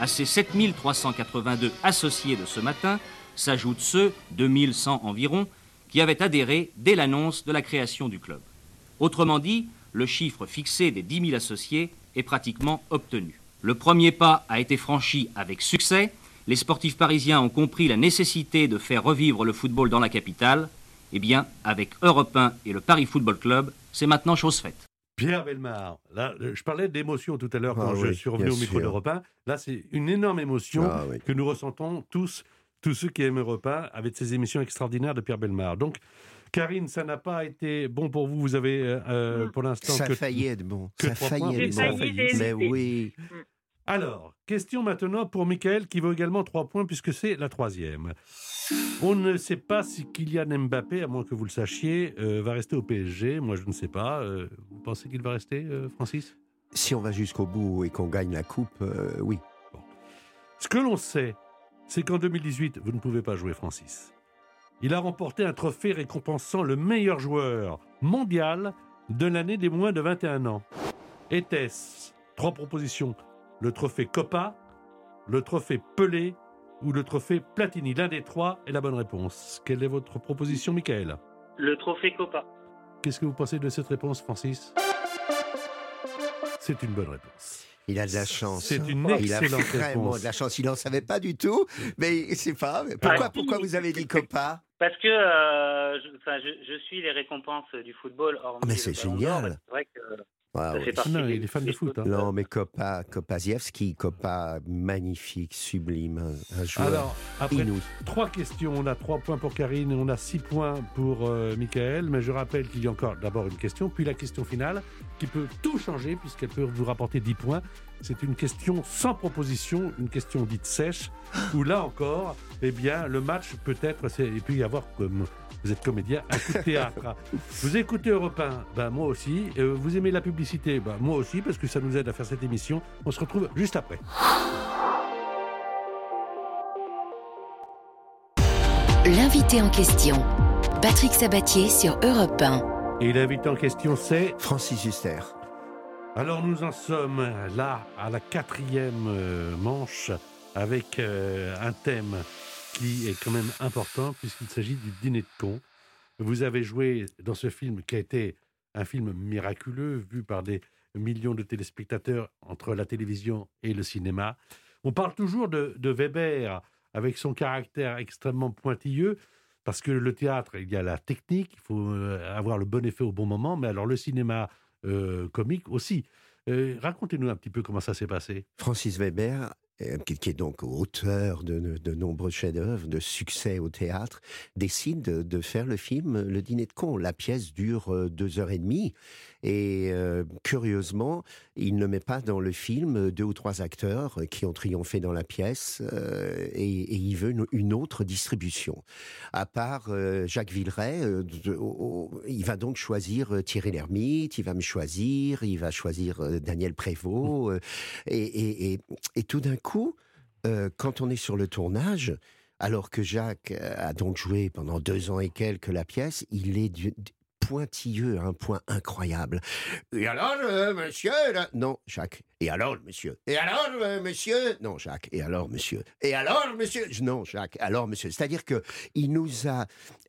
Speaker 8: À ces 7382 associés de ce matin s'ajoutent ceux, 2100 environ, qui avaient adhéré dès l'annonce de la création du club. Autrement dit, le chiffre fixé des 10 000 associés est pratiquement obtenu. Le premier pas a été franchi avec succès. Les sportifs parisiens ont compris la nécessité de faire revivre le football dans la capitale. Eh bien, avec Europe 1 et le Paris Football Club, c'est maintenant chose faite.
Speaker 2: Pierre Belmar, là, euh, je parlais d'émotion tout à l'heure quand
Speaker 3: Ah
Speaker 2: je
Speaker 3: oui,
Speaker 2: suis revenu au micro d'Europe 1. Là, c'est une énorme émotion
Speaker 3: Ah oui.
Speaker 2: que nous ressentons tous, tous ceux qui aiment Europe 1, avec ces émissions extraordinaires de Pierre Belmar. Donc, Karine, ça n'a pas été bon pour vous. Vous avez, euh, euh, pour l'instant,
Speaker 3: Ça
Speaker 2: que...
Speaker 3: a failli être bon.
Speaker 2: que
Speaker 3: Ça a
Speaker 2: trois
Speaker 3: failli
Speaker 2: points.
Speaker 3: être bon.
Speaker 2: Ça a
Speaker 4: failli,
Speaker 2: failli.
Speaker 4: j'ai
Speaker 3: Mais oui.
Speaker 2: Alors, question maintenant pour Michael, qui vaut également 3 points, puisque c'est la troisième. On ne sait pas si Kylian Mbappé, à moins que vous le sachiez, euh, va rester au PSG. Moi, je ne sais pas. Euh, vous pensez qu'il va rester, euh, Francis?
Speaker 3: Si on va jusqu'au bout et qu'on gagne la coupe, oui.
Speaker 2: Ce que l'on sait, c'est qu'en 2018, vous ne pouvez pas jouer Francis. Il a remporté un trophée récompensant le meilleur joueur mondial de l'année des moins de 21 ans. Était-ce trois propositions le trophée Copa, le trophée Pelé ou le trophée Platini L'un des trois est la bonne réponse. Quelle est votre proposition, Michael?
Speaker 5: Le trophée Copa.
Speaker 2: Qu'est-ce que vous pensez de cette réponse, Francis? C'est une bonne réponse.
Speaker 3: Il a de la chance.
Speaker 2: C'est une
Speaker 3: Il a
Speaker 2: excellente
Speaker 3: vraiment
Speaker 2: réponse.
Speaker 3: de la chance. Il n'en savait pas du tout, mais c'est pas. Pourquoi,
Speaker 5: Ah.
Speaker 3: pourquoi vous avez dit Copa
Speaker 5: Parce que euh, je, enfin, je, je suis les récompenses du football.
Speaker 3: Ah, mais c'est génial.
Speaker 5: C'est vrai que
Speaker 3: Ah,
Speaker 2: Non,
Speaker 5: des-
Speaker 2: il est fan de foot, hein.
Speaker 3: Non, mais Copa, Kopaziewski, Copa, magnifique, sublime, un, joueur
Speaker 2: Alors, après
Speaker 3: inouï.
Speaker 2: Trois questions. On a trois points pour Karine et on a six points pour euh, Michael. Mais je rappelle qu'il y a encore d'abord une question, puis la question finale qui peut tout changer puisqu'elle peut vous rapporter 10 points. C'est une question sans proposition, une question dite sèche, où là encore, eh bien, le match peut être, il peut y avoir, comme vous êtes comédien, un coup de théâtre. vous écoutez Europe 1, ben, moi aussi. Euh, vous aimez la publicité, ben, moi aussi, parce que ça nous aide à faire cette émission. On se retrouve juste après.
Speaker 1: L'invité en question, Patrick Sabatier sur Europe 1.
Speaker 2: Et l'invité en question, c'est
Speaker 3: Francis Huster.
Speaker 2: Alors nous en sommes là à la quatrième euh, manche avec euh, un thème qui est quand même important puisqu'il s'agit du dîner de con. Vous avez joué dans ce film qui a été un film miraculeux vu par des millions de téléspectateurs entre la télévision et le cinéma. On parle toujours de, de Weber avec son caractère extrêmement pointilleux parce que le théâtre, il y a la technique, il faut euh, avoir le bon effet au bon moment, mais alors le cinéma euh, comique aussi. Euh, Racontez-nous un petit peu comment ça s'est passé.
Speaker 3: Francis Weber, euh, qui, est donc auteur de, de- nombreux chefs-d'œuvre, de succès au théâtre, décide de, faire le film Le Dîner de con. La pièce dure deux heures et demie. Et euh, curieusement, il ne met pas dans le film deux ou trois acteurs qui ont triomphé dans la pièce euh, et, et il veut une, une autre distribution. À part euh, Jacques Villeray, euh, de- il va donc choisir euh, Thierry Lhermitte, il va me choisir, il va choisir euh, Daniel Prévost. euh, et, et- et- et tout d'un coup, euh, quand on est sur le tournage, alors que Jacques euh, a donc joué pendant deux ans et quelques la pièce, il est pointilleux à un point incroyable. Et alors, monsieur Non, Jacques. Et alors, monsieur Et alors, monsieur Non, Jacques. Et alors, monsieur Et alors, monsieur Non, Jacques. Alors, monsieur. C'est-à-dire que il nous a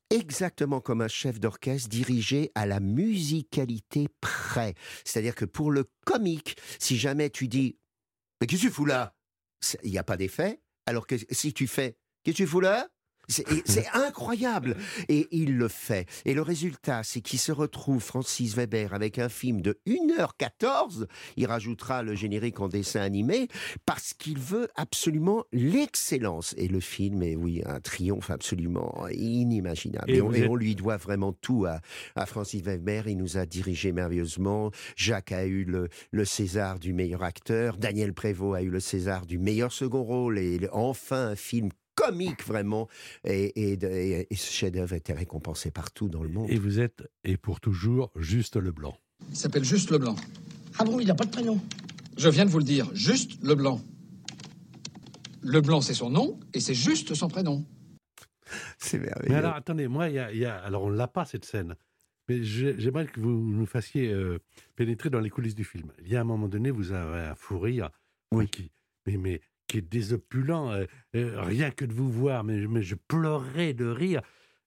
Speaker 3: exactement comme un chef d'orchestre dirigé à la musicalité près. C'est-à-dire que pour le comique, si jamais tu dis Mais qu'est-ce que tu fous là? Il n'y a pas d'effet. Alors que si tu fais Qu'est-ce que tu fous là? C'est incroyable. Et il le fait. Et le résultat, c'est qu'il se retrouve, Francis Weber, avec un film de 1h14. Il rajoutera le générique en dessin animé parce qu'il veut absolument l'excellence. Et le film est, oui, un triomphe absolument inimaginable.
Speaker 2: Et
Speaker 3: Et, on,
Speaker 2: vous
Speaker 3: et
Speaker 2: êtes-
Speaker 3: on lui doit vraiment tout à, à Francis Weber. Il nous a dirigé merveilleusement. Jacques a eu le, le César du meilleur acteur. Daniel Prévost a eu le César du meilleur second rôle. Et enfin, un film comique vraiment. Et, et, et- et ce chef-d'œuvre était récompensé partout dans le monde.
Speaker 2: Et vous êtes, et pour toujours, juste Leblanc.
Speaker 9: Il s'appelle Juste Leblanc.
Speaker 10: Ah bon, il n'a pas de prénom?
Speaker 9: Je viens de vous le dire, Juste Leblanc. Leblanc, c'est son nom, et c'est juste son prénom.
Speaker 3: C'est
Speaker 2: Mais
Speaker 3: merveilleux.
Speaker 2: alors, attendez, moi, il y a, il y a- alors on l'a pas cette scène, mais j'ai- j'aimerais que vous nous fassiez euh, pénétrer dans les coulisses du film. Il y a un moment donné, vous avez un fou rire,
Speaker 3: Oui.
Speaker 2: qui, mais, mais qui est désopulent, euh, euh, rien que de vous voir, mais, mais je pleurais de rire.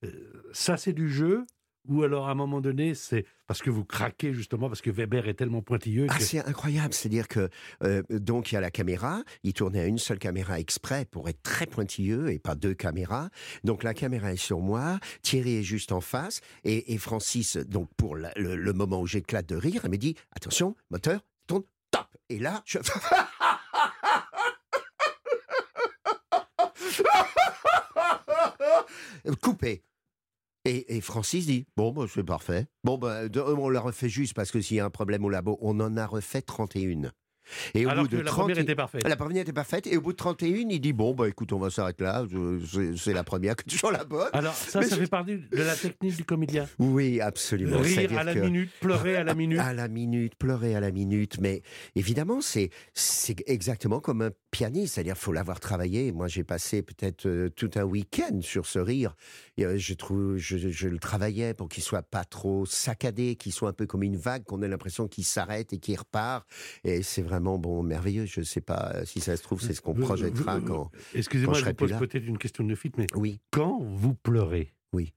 Speaker 2: Euh, ça, c'est du jeu Ou alors, à un moment donné, c'est parce que vous craquez, justement, parce que Weber est tellement pointilleux
Speaker 3: Ah, c'est incroyable. C'est-à-dire que, euh, donc, il y a la caméra. Il tournait à une seule caméra exprès pour être très pointilleux et pas deux caméras. Donc, la caméra est sur moi. Thierry est juste en face. Et, et Francis, donc, pour la- le, le moment où j'éclate de rire, elle me dit Attention, moteur, tourne, top. Et là, je. Coupé. Et, et Francis dit Bon, bah, c'est parfait. Bon, bah, de- on la refait juste parce que s'il y a un problème au labo, on en a refait 31. Et au
Speaker 2: Alors
Speaker 3: bout
Speaker 2: que
Speaker 3: de
Speaker 2: la
Speaker 3: 30
Speaker 2: première était parfaite.
Speaker 3: La première était parfaite. Et au bout de 31, il dit Bon, bah écoute, on va s'arrêter là. C'est la première que toujours la bonne.
Speaker 2: Alors, ça,
Speaker 3: Mais
Speaker 2: ça
Speaker 3: je-
Speaker 2: fait partie de la technique du comédien.
Speaker 3: Oui, absolument.
Speaker 2: Rire à la
Speaker 3: que-
Speaker 2: minute, pleurer à la minute.
Speaker 3: À la minute, pleurer à la minute. Mais évidemment, c'est c'est exactement comme un pianiste. C'est-à-dire, faut l'avoir travaillé. Moi, j'ai passé peut-être euh, tout un week-end sur ce rire. Et, euh, je trouve, je, je le travaillais pour qu'il soit pas trop saccadé, qu'il soit un peu comme une vague, qu'on ait l'impression qu'il s'arrête et qu'il repart. Et c'est vraiment bon, merveilleux. Je sais pas euh, si ça se trouve, c'est ce qu'on projettera
Speaker 2: vous-
Speaker 3: quand.
Speaker 2: Excusez-moi, je
Speaker 3: je
Speaker 2: vous pose peut-être une question de néophyte, mais
Speaker 3: Oui.
Speaker 2: quand vous pleurez,
Speaker 3: Oui.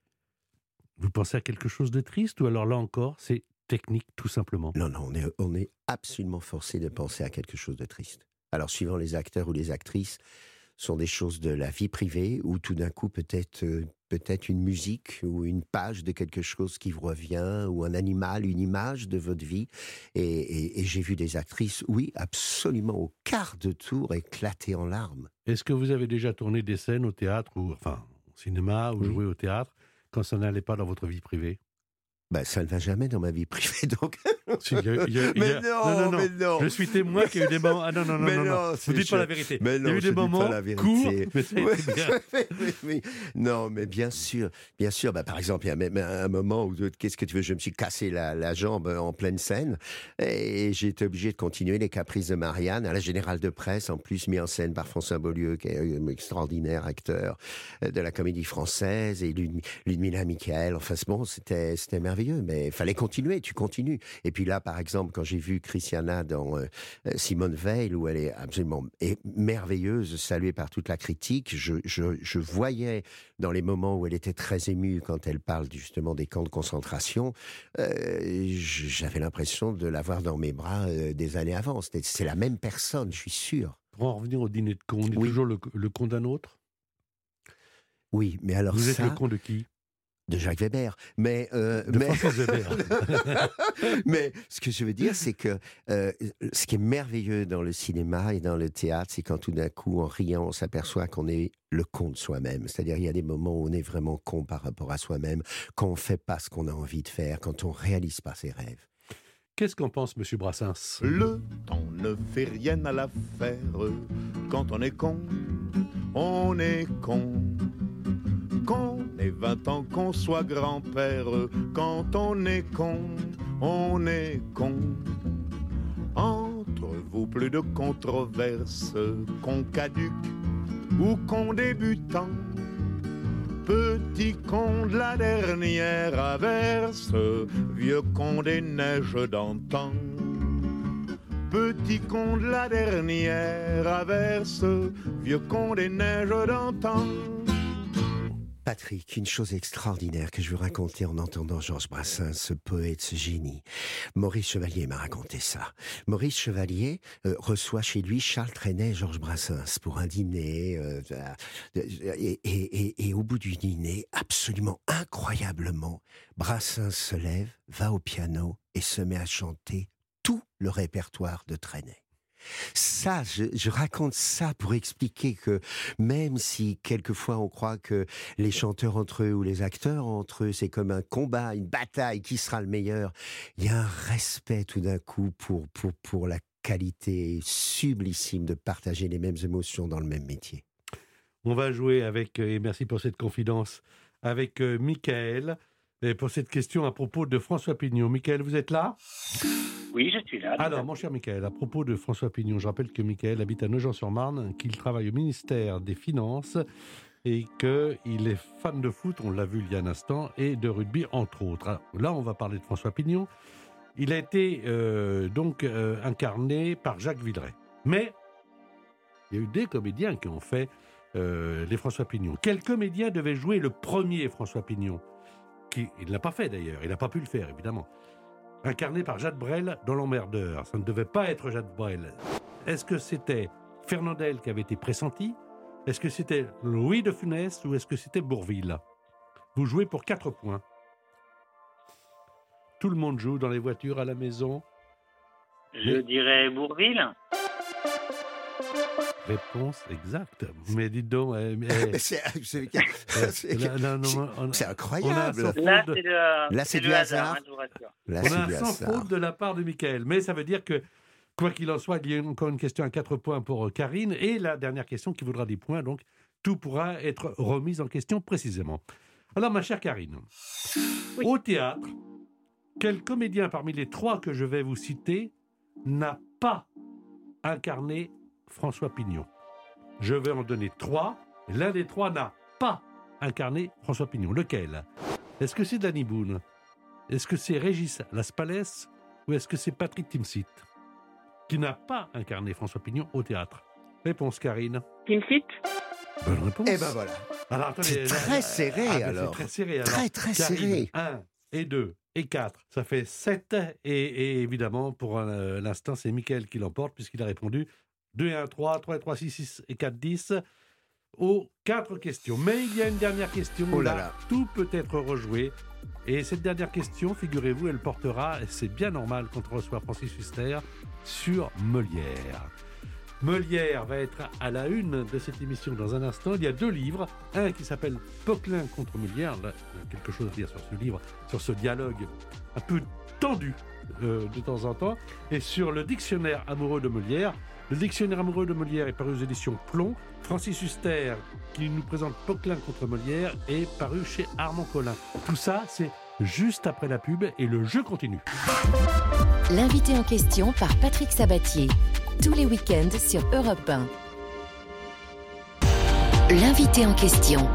Speaker 2: vous pensez à quelque chose de triste ou alors là encore, c'est technique tout simplement?
Speaker 3: Non, non, on est, on est absolument forcé de penser à quelque chose de triste. Alors, suivant les acteurs ou les actrices, sont des choses de la vie privée ou tout d'un coup peut-être euh, peut-être une musique ou une page de quelque chose qui vous revient ou un animal, une image de votre vie. Et, et- et j'ai vu des actrices, oui, absolument au quart de tour éclater en larmes.
Speaker 2: Est-ce que vous avez déjà tourné des scènes au théâtre ou enfin au cinéma ou
Speaker 3: Oui.
Speaker 2: joué au théâtre quand ça n'allait pas dans votre vie privée?
Speaker 3: Ben, ça ne va jamais dans ma vie privée, donc.
Speaker 2: Si, il y a- il y a- il y
Speaker 3: mais
Speaker 2: a-
Speaker 3: non, mais non.
Speaker 2: Je suis témoin qu'il y a eu des moments. Ah non, non, non,
Speaker 3: Mais
Speaker 2: non, non.
Speaker 3: non,
Speaker 2: Vous dites pas la vérité.
Speaker 3: Mais
Speaker 2: il y
Speaker 3: non,
Speaker 2: a eu des moments courts, mais
Speaker 3: oui, oui. Non, mais bien sûr, bien sûr. Bah, par exemple, il y a même un moment où, qu'est-ce que tu veux, je me suis cassé la, la jambe en pleine scène et j'ai été obligé de continuer les Caprices de Marianne à la Générale de Presse, en plus mis en scène par François Beaulieu, qui est un extraordinaire acteur euh, de la comédie française, et Lud- Ludmilla Michael. Enfin, bon, c'était c'était merveilleux, mais il fallait continuer, tu continues. Et puis là, par exemple, quand j'ai vu Christiana dans euh, euh, Simone Veil, où elle est absolument merveilleuse, saluée par toute la critique, je, je, je voyais dans les moments où elle était très émue quand elle parle justement des camps de concentration, euh, j'avais l'impression de l'avoir dans mes bras euh, des années avant. C'est la même personne, je suis sûr.
Speaker 2: Pour en revenir au dîner de con, on est
Speaker 3: Oui.
Speaker 2: toujours le, le con d'un autre?
Speaker 3: Oui, mais alors
Speaker 2: Vous êtes le con de qui?
Speaker 3: De Jacques Weber. Mais, euh,
Speaker 2: De
Speaker 3: mais...
Speaker 2: Francis Weber.
Speaker 3: mais ce que je veux dire, c'est que euh, ce qui est merveilleux dans le cinéma et dans le théâtre, c'est quand tout d'un coup, en riant, on s'aperçoit qu'on est le con de soi-même. C'est-à-dire, il y a des moments où on est vraiment con par rapport à soi-même, quand on fait pas ce qu'on a envie de faire, quand on réalise pas ses rêves.
Speaker 2: Qu'est-ce qu'en pense Monsieur Brassens?
Speaker 6: Le temps ne fait rien à l'affaire. Quand on est con, on est con. Ait 20 ans, qu'on soit grand-père. Quand on est con, on est con. Entre vous, plus de controverses. Con caduc ou con débutant. Petit con de la dernière averse, vieux con des neiges d'antan. Petit con de la dernière averse, vieux con des neiges d'antan.
Speaker 3: Patrick, une chose extraordinaire que je veux raconter en entendant Georges Brassens, ce poète, ce génie. Maurice Chevalier m'a raconté ça. Maurice Chevalier euh, reçoit chez lui Charles Trenet et Georges Brassens pour un dîner. euh, euh, et- et au bout du dîner, absolument incroyablement, Brassens se lève, va au piano et se met à chanter tout le répertoire de Trenet. Ça, je, raconte ça pour expliquer que même si quelquefois on croit que les chanteurs entre eux ou les acteurs entre eux, c'est comme un combat, une bataille, qui sera le meilleur, il y a un respect tout d'un coup pour, pour, pour la qualité sublissime de partager les mêmes émotions dans le même métier.
Speaker 2: On va jouer avec, euh, et merci pour cette confidence, avec euh, Michael, pour cette question à propos de François Pignon. Michael, vous êtes là?
Speaker 5: Oui, je suis là.
Speaker 2: Alors, mon cher Michael, à propos de François Pignon, je rappelle que Michael habite à Nogent-sur-Marne, qu'il travaille au ministère des Finances et qu'il est fan de foot, on l'a vu il y a un instant, et de rugby, entre autres. Là, on va parler de François Pignon. Il a été euh, donc euh, incarné par Jacques Villeray. Mais il y a eu des comédiens qui ont fait euh, les François Pignon. Quel comédien devait jouer le premier François Pignon? Qui il ne l'a pas fait d'ailleurs, il n'a pas pu le faire évidemment. Incarné par Jade Brel dans L'Emmerdeur. Ça ne devait pas être Jade Brel. Est-ce que c'était Fernandel qui avait été pressenti? Est-ce que c'était Louis de Funès ou est-ce que c'était Bourville? Vous jouez pour 4 points. Tout le monde joue dans les voitures, à la maison.
Speaker 5: Je dirais Bourville.
Speaker 2: Réponse exacte. Mais dites donc.
Speaker 3: c'est incroyable.
Speaker 5: Là, c'est de-
Speaker 3: Là, c'est
Speaker 5: du
Speaker 3: hasard.
Speaker 5: hein.
Speaker 3: Là,
Speaker 2: on a un sans faute de la part de Michael. Mais ça veut dire que, quoi qu'il en soit, il y a encore une question à 4 points pour euh, Karine. Et la dernière question qui vaudra des points. Donc, tout pourra être remis en question précisément. Alors, ma chère Karine, au théâtre, quel comédien parmi les trois que je vais vous citer n'a pas incarné François Pignon Je vais en donner trois. L'un des trois n'a pas incarné François Pignon. Lequel? Est-ce que c'est Danny Boone? Est-ce que c'est Régis Laspalès? Ou est-ce que c'est Patrick Timsit? Qui n'a pas incarné François Pignon au théâtre? Réponse Karine.
Speaker 4: Timsit?
Speaker 2: Bonne réponse.
Speaker 3: Eh ben voilà.
Speaker 2: Alors, attendez,
Speaker 3: C'est très
Speaker 2: là,
Speaker 3: serré,
Speaker 2: ah,
Speaker 3: alors.
Speaker 2: C'est très serré. Alors.
Speaker 3: Très, très
Speaker 2: Karine,
Speaker 3: serré.
Speaker 2: 1 et 2 et 4, ça fait 7. Et, et évidemment, pour euh, l'instant, c'est Mickaël qui l'emporte puisqu'il a répondu 2 et 1, 3, 3 et 3, 6, 6 et 4, 10 aux 4 questions. Mais il y a une dernière question.
Speaker 3: Oh là
Speaker 2: là, tout peut être rejoué. Et cette dernière question, figurez-vous, elle portera, et c'est bien normal quand on reçoit Francis Huster, sur Molière. Molière va être à la une de cette émission dans un instant. Il y a deux livres. Un qui s'appelle Poquelin contre Molière. Là, il y a quelque chose à dire sur ce livre, sur ce dialogue un peu tendu euh, de temps en temps. Et sur le dictionnaire amoureux de Molière. Le dictionnaire amoureux de Molière est paru aux éditions Plomb. Francis Huster, qui nous présente Poquelin contre Molière, est paru chez Armand Collin. Tout ça, c'est juste après la pub et le jeu continue.
Speaker 1: L'invité en question par Patrick Sabatier. Tous les week-ends sur Europe 1. L'invité en question.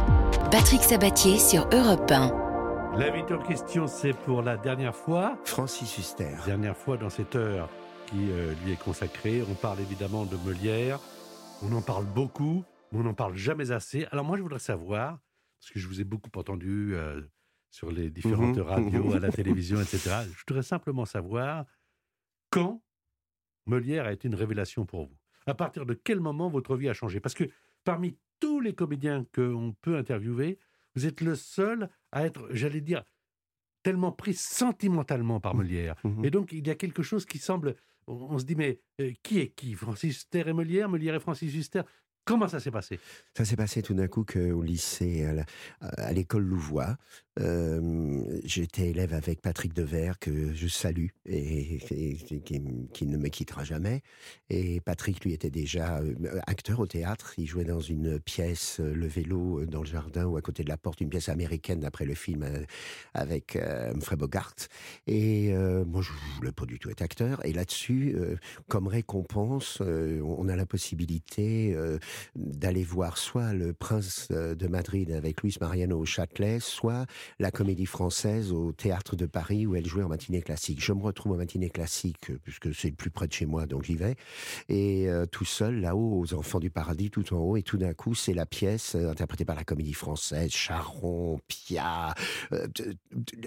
Speaker 1: Patrick Sabatier sur Europe 1.
Speaker 2: L'invité en question, c'est pour la dernière fois.
Speaker 3: Francis Huster.
Speaker 2: Dernière fois dans cette heure qui euh, lui est consacrée. On parle évidemment de Molière. On en parle beaucoup, mais on n'en parle jamais assez. Alors moi, je voudrais savoir, parce que je vous ai beaucoup entendu euh, sur les différentes
Speaker 3: Mhm.
Speaker 2: radios, à la télévision, etc. Je voudrais simplement savoir quand Molière a été une révélation pour vous. À partir de quel moment votre vie a changé? Parce que parmi tous les comédiens qu'on peut interviewer, vous êtes le seul à être, j'allais dire, tellement pris sentimentalement par Molière.
Speaker 3: Mhm.
Speaker 2: Et donc, il y a quelque chose qui semble. On, se dit, mais euh, qui est qui? Francis Huster et Molière? Molière et Francis Huster Comment ça s'est passé?
Speaker 3: Ça s'est passé tout d'un coup qu'au lycée, à l'école Louvois, euh, j'étais élève avec Patrick Devers, que je salue, et, qui, ne me quittera jamais. Et Patrick, lui, était déjà euh, acteur au théâtre. Il jouait dans une pièce, euh, Le vélo, dans le jardin ou à côté de la porte, une pièce américaine d'après le film avec euh, Bogart. Et moi, je voulais pas du tout être acteur. Et là-dessus, comme récompense, on a la possibilité d'aller voir soit le Prince euh, de Madrid avec Luis Mariano au Châtelet, soit la Comédie Française au Théâtre de Paris où elle jouait en matinée classique. Je me retrouve en matinée classique euh, puisque c'est le plus près de chez moi, donc j'y vais. Et euh, tout seul, là-haut, aux Enfants du Paradis, tout en haut, et tout d'un coup, c'est la pièce interprétée par la Comédie Française, Charon, Pia, euh,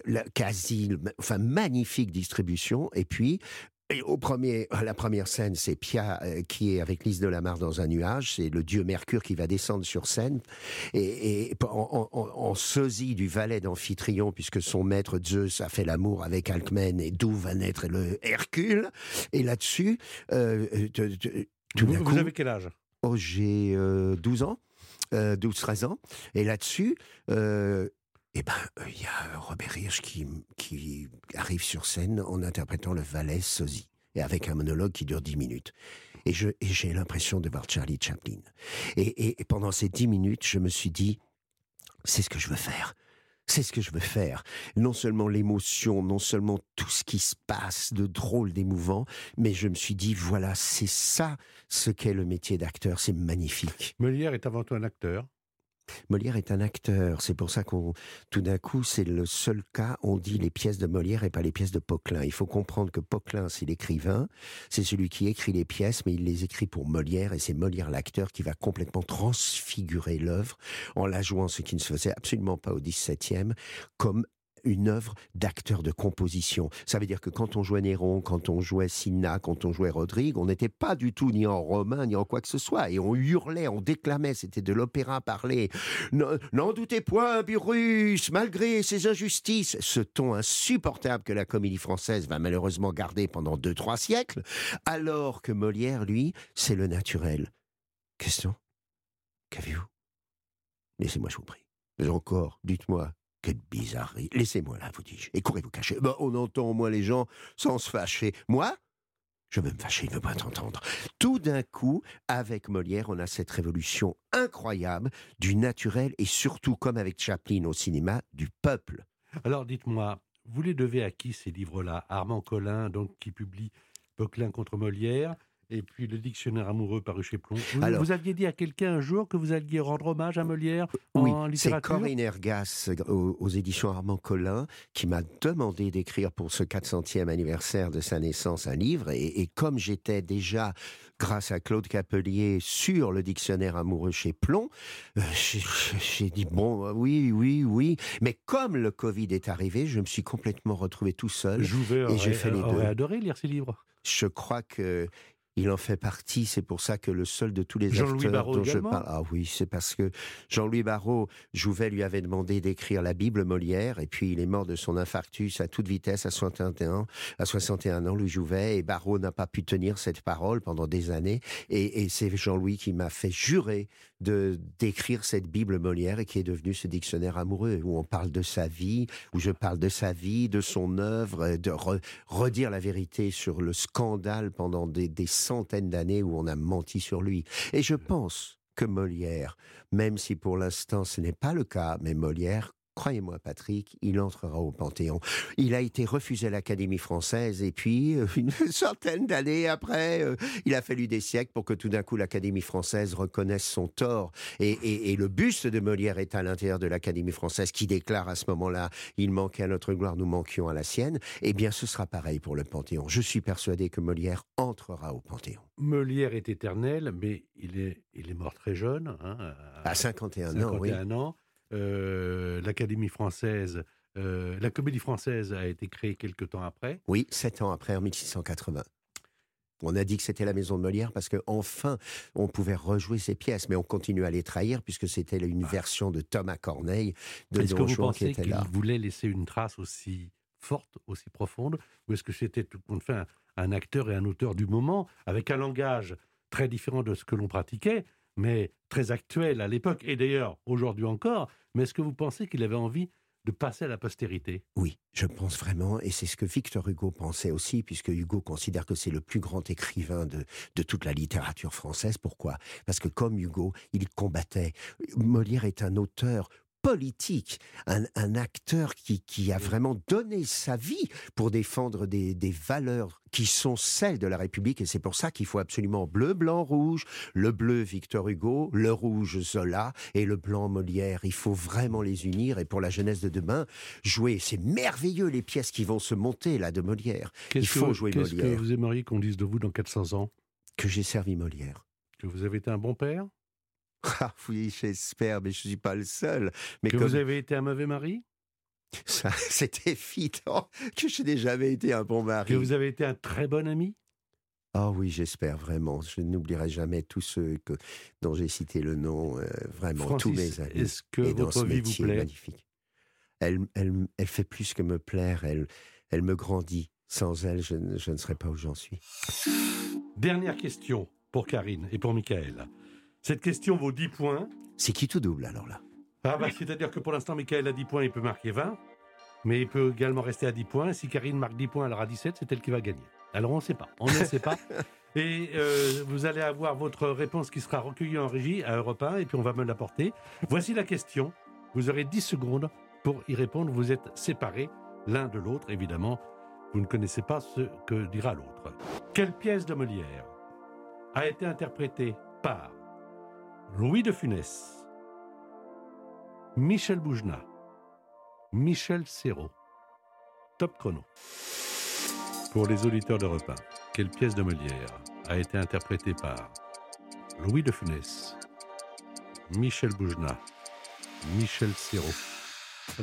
Speaker 3: la quasi, enfin magnifique distribution. Et puis et au premier, à la première scène, c'est Pia euh, qui est avec Lise de la Mare dans un nuage. C'est le dieu Mercure qui va descendre sur scène et, et en, en- en sosie du valet d'Amphitryon, puisque son maître Zeus a fait l'amour avec Alcmène et d'où va naître le Hercule. Et là-dessus, euh, euh, te- te- tout
Speaker 2: vous, avez quel âge?
Speaker 3: Oh, j'ai euh, 12 ans, euh, 12-13 ans. Et là-dessus, euh, eh ben, euh, il y a Robert Hirsch qui, qui arrive sur scène en interprétant le valet sosie, et avec un monologue qui dure 10 minutes. Et et j'ai l'impression de voir Charlie Chaplin. Et, et- pendant ces 10 minutes, je me suis dit, c'est ce que je veux faire. C'est ce que je veux faire. Non seulement l'émotion, non seulement tout ce qui se passe de drôle, d'émouvant, mais je me suis dit, voilà, c'est ça ce qu'est le métier d'acteur. C'est magnifique.
Speaker 2: Molière est avant tout un acteur.
Speaker 3: Molière est un acteur. C'est pour ça qu'on, tout d'un coup, c'est le seul cas, on dit les pièces de Molière et pas les pièces de Poquelin. Il faut comprendre que Poquelin, c'est l'écrivain, c'est celui qui écrit les pièces, mais il les écrit pour Molière et c'est Molière l'acteur qui va complètement transfigurer l'œuvre en la jouant, ce qui ne se faisait absolument pas au XVIIe, comme une œuvre d'acteur de composition. Ça veut dire que quand on jouait Néron, quand on jouait Cinna, quand on jouait Rodrigue, on n'était pas du tout ni en romain, ni en quoi que ce soit. Et on hurlait, on déclamait, c'était de l'opéra parlé. N'en doutez point, Burrus, malgré ses injustices. Ce ton insupportable que la comédie française va malheureusement garder pendant deux, trois siècles, alors que Molière, lui, c'est le naturel. Question? Qu'avez-vous? Laissez-moi, je vous prie. Mais encore, dites-moi, quelle bizarrerie. Laissez-moi là, vous dis-je, et courez vous cacher. Ben, on entend au moins les gens sans se fâcher. Moi je veux me fâcher, il ne veut pas t'entendre. Tout d'un coup, avec Molière, on a cette révolution incroyable du naturel et surtout, comme avec Chaplin au cinéma, du peuple.
Speaker 2: Alors dites-moi, vous les devez à qui ces livres-là? Armand Collin, donc qui publie Poquelin contre Molière, et puis le dictionnaire amoureux paru chez Plomb. Vous,
Speaker 3: Alors-
Speaker 2: vous aviez dit à quelqu'un un jour que vous alliez rendre hommage à Molière
Speaker 3: Oui,
Speaker 2: en
Speaker 3: c'est
Speaker 2: littérature
Speaker 3: Corinne Ergas euh, aux, aux éditions Armand Collin qui m'a demandé d'écrire pour ce 400e anniversaire de sa naissance un livre. Et, et comme j'étais déjà, grâce à Claude Capelier, sur le dictionnaire amoureux chez Plomb, euh, j'ai- dit bon, euh, oui, oui, oui. Mais comme le Covid est arrivé, je me suis complètement retrouvé tout seul.
Speaker 2: Jouvet
Speaker 3: et j'ai fait les deux.
Speaker 2: adoré lire ces livres.
Speaker 3: Je crois que il en fait partie. C'est pour ça que le seul de tous les acteurs
Speaker 2: Barrault
Speaker 3: dont je parle, ah oui, c'est parce que Jean-Louis Barrault, Jouvet lui avait demandé d'écrire la Bible Molière, et puis il est mort de son infarctus à toute vitesse à 61 ans. À 61 ans, Louis Jouvet, et Barrault n'a pas pu tenir cette parole pendant des années, et, et c'est Jean-Louis qui m'a fait jurer de d'écrire cette Bible Molière et qui est devenu ce dictionnaire amoureux où on parle de sa vie, où je parle de sa vie, de son œuvre, de re- redire la vérité sur le scandale pendant des, des centaines d'années où on a menti sur lui. Et je pense que Molière, même si pour l'instant ce n'est pas le cas, mais Molière Croyez-moi, Patrick, il entrera au Panthéon. Il a été refusé à l'Académie française et puis, euh, une centaine d'années après, euh, il a fallu des siècles pour que tout d'un coup l'Académie française reconnaisse son tort. Et, et- et le buste de Molière est à l'intérieur de l'Académie française qui déclare à ce moment-là, il manquait à notre gloire, nous manquions à la sienne. Eh bien, ce sera pareil pour le Panthéon. Je suis persuadé que Molière entrera au Panthéon.
Speaker 2: Molière est éternel, mais il est, il est mort très jeune. hein,
Speaker 3: À 51 ans, oui.
Speaker 2: 51 ans. Euh, L'Académie française, euh, la comédie française a été créée quelque temps après.
Speaker 3: Oui, sept ans après, en 1680. On a dit que c'était la maison de Molière parce que enfin on pouvait rejouer ses pièces, mais on continue à les trahir puisque c'était une version de Thomas Corneille de
Speaker 2: Est-ce que vous pensez qu'il voulait laisser une trace aussi forte, aussi profonde Ou est-ce que c'était tout compte fait un, un acteur et un auteur du moment, avec un langage très différent de ce que l'on pratiquait, mais très actuel à l'époque, et d'ailleurs aujourd'hui encore Mais est-ce que vous pensez qu'il avait envie de passer à la postérité?
Speaker 3: Oui, je pense vraiment, et c'est ce que Victor Hugo pensait aussi, puisque Hugo considère que c'est le plus grand écrivain de, de toute la littérature française. Pourquoi? Parce que comme Hugo, il combattait. Molière est un auteur politique, un, un acteur qui, qui a vraiment donné sa vie pour défendre des, des valeurs qui sont celles de la République, et c'est pour ça qu'il faut absolument bleu, blanc, rouge, le bleu Victor Hugo, le rouge Zola et le blanc Molière. Il faut vraiment les unir, et pour la jeunesse de demain, jouer. C'est merveilleux les pièces qui vont se monter là de Molière. Il faut
Speaker 2: que,
Speaker 3: jouer
Speaker 2: qu'est-ce que
Speaker 3: Molière.
Speaker 2: vous aimeriez qu'on dise de vous dans 400 ans?
Speaker 3: Que j'ai servi Molière.
Speaker 2: Que vous avez été un bon père?
Speaker 3: Ah oui, j'espère, mais je ne suis pas le seul. Mais
Speaker 2: Que
Speaker 3: comme
Speaker 2: vous avez été un mauvais mari?
Speaker 3: Ça, c'est évident que je n'ai jamais été un bon mari.
Speaker 2: Que vous avez été un très bon ami?
Speaker 3: Ah oui, j'espère vraiment. Je n'oublierai jamais tous ceux que, dont j'ai cité le nom, euh, vraiment
Speaker 2: Francis,
Speaker 3: tous mes amis.
Speaker 2: est-ce que
Speaker 3: Et dans
Speaker 2: votre
Speaker 3: ce
Speaker 2: vie vous plaît?
Speaker 3: magnifique. Elle, elle, elle fait plus que me plaire. Elle, elle me grandit. Sans elle, je, ne- je ne serais pas où j'en suis.
Speaker 2: Dernière question pour Karine et pour Michael. Cette question vaut 10 points.
Speaker 3: C'est qui tout double alors là?
Speaker 2: Ah bah, C'est-à-dire que pour l'instant, Michael a 10 points, il peut marquer 20. Mais il peut également rester à 10 points. Si Karine marque 10 points, elle aura 17, c'est elle qui va gagner. Alors on ne sait pas. On ne sait pas. Et euh, vous allez avoir votre réponse qui sera recueillie en régie à Europe 1 et puis on va me l'apporter. Voici la question. Vous aurez 10 secondes pour y répondre. Vous êtes séparés l'un de l'autre, évidemment. Vous ne connaissez pas ce que dira l'autre. Quelle pièce de Molière a été interprétée par Louis de Funès, Michel Boujna, Michel Serrault. Top chrono. Pour les auditeurs de repas, quelle pièce de Molière a été interprétée par Louis de Funès, Michel Boujna, Michel Serrault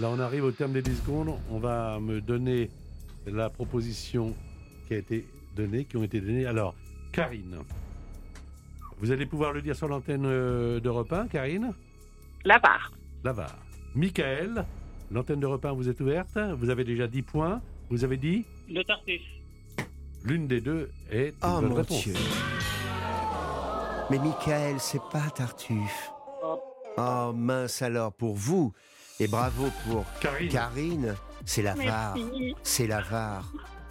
Speaker 2: Là, on arrive au terme des 10 secondes. On va me donner la proposition qui a été donnée, qui ont été données. Alors, Karine, vous allez pouvoir le dire sur l'antenne euh, d'Europe 1, Karine
Speaker 4: La part.
Speaker 2: Lavar. Michael, l'antenne d'Europe 1 vous est ouverte. Vous avez déjà 10 points. Vous avez dit
Speaker 5: Le Tartuffe.
Speaker 2: l'une des deux est une
Speaker 3: Oh
Speaker 2: bonne
Speaker 3: mon
Speaker 2: réponse.
Speaker 3: Dieu. Mais Michael, c'est pas Tartuffe. Oh mince alors pour vous. Et bravo pour
Speaker 2: Karine.
Speaker 3: Karine. C'est la VAR.
Speaker 4: Merci.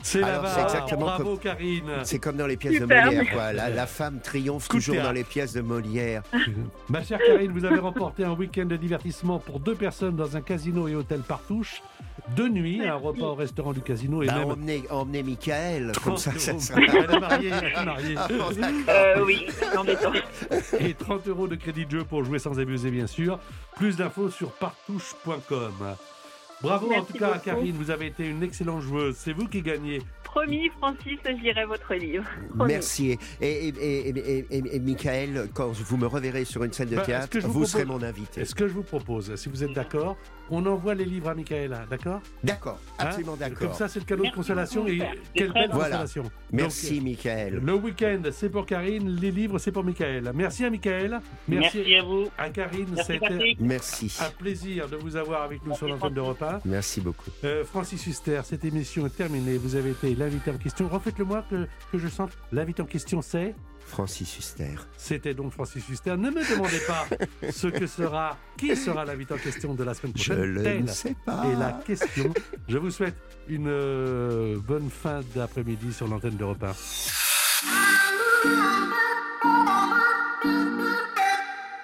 Speaker 3: C'est la
Speaker 2: c'est
Speaker 3: exactement
Speaker 2: Bravo,
Speaker 3: comme-
Speaker 2: Karine.
Speaker 3: C'est comme dans les pièces
Speaker 4: Super.
Speaker 3: de Molière. quoi. La, la femme triomphe
Speaker 2: Coup
Speaker 3: toujours dans les pièces de Molière.
Speaker 2: Ma chère Karine, vous avez remporté un week-end de divertissement pour deux personnes dans un casino et hôtel Partouche. Deux nuits, un repas au restaurant du casino et
Speaker 3: Bah,
Speaker 2: même
Speaker 3: emmenez, emmenez Michael. Comme ça, ça
Speaker 2: euros.
Speaker 3: sera.
Speaker 2: Elle est mariée, elle est mariée.
Speaker 3: Ah, bon.
Speaker 4: Euh, oui, c'est embêtant.
Speaker 2: Et 30 euros de crédit de jeu pour jouer sans abuser, bien sûr. Plus d'infos sur partouche.com. Bravo en tout cas à. Karine, vous avez été une excellente joueuse. C'est vous qui gagnez.
Speaker 4: Promis, Francis, je lirai votre livre. Promis.
Speaker 3: Merci. Et, et, et, et, et- et Michael, quand vous me reverrez sur une scène de
Speaker 2: est-ce
Speaker 3: théâtre, vous, serez mon invité.
Speaker 2: Et ce que je vous propose, si vous êtes d'accord, on envoie les livres à Michaela, d'accord?
Speaker 3: D'accord,
Speaker 2: Hein?
Speaker 3: absolument
Speaker 2: Comme
Speaker 3: d'accord.
Speaker 2: ça, c'est le cadeau de
Speaker 5: Merci
Speaker 2: consolation. Et quelle belle
Speaker 3: gentil.
Speaker 2: consolation.
Speaker 3: Merci,
Speaker 2: Donc,
Speaker 3: Michael.
Speaker 2: le week-end, c'est pour Karine, les livres, c'est pour Michael. Merci à Michael.
Speaker 5: Merci, à vous.
Speaker 2: à Karine.
Speaker 5: Merci,
Speaker 2: C'était.
Speaker 3: Merci.
Speaker 2: un plaisir de vous avoir avec nous sur l'antenne de repas.
Speaker 3: Merci beaucoup.
Speaker 2: Euh, Francis Huster, cette émission est terminée. Vous avez été l'invité en question. Refaites-le moi que, que je sente. L'invité en question, c'est
Speaker 3: Francis Huster.
Speaker 2: C'était donc Francis Huster. Ne me demandez pas ce que sera, qui sera l'invité en question de la semaine prochaine.
Speaker 3: Je
Speaker 2: ne
Speaker 3: sais pas.
Speaker 2: Et la question. Je vous souhaite une euh, bonne fin d'après-midi sur l'antenne de repas.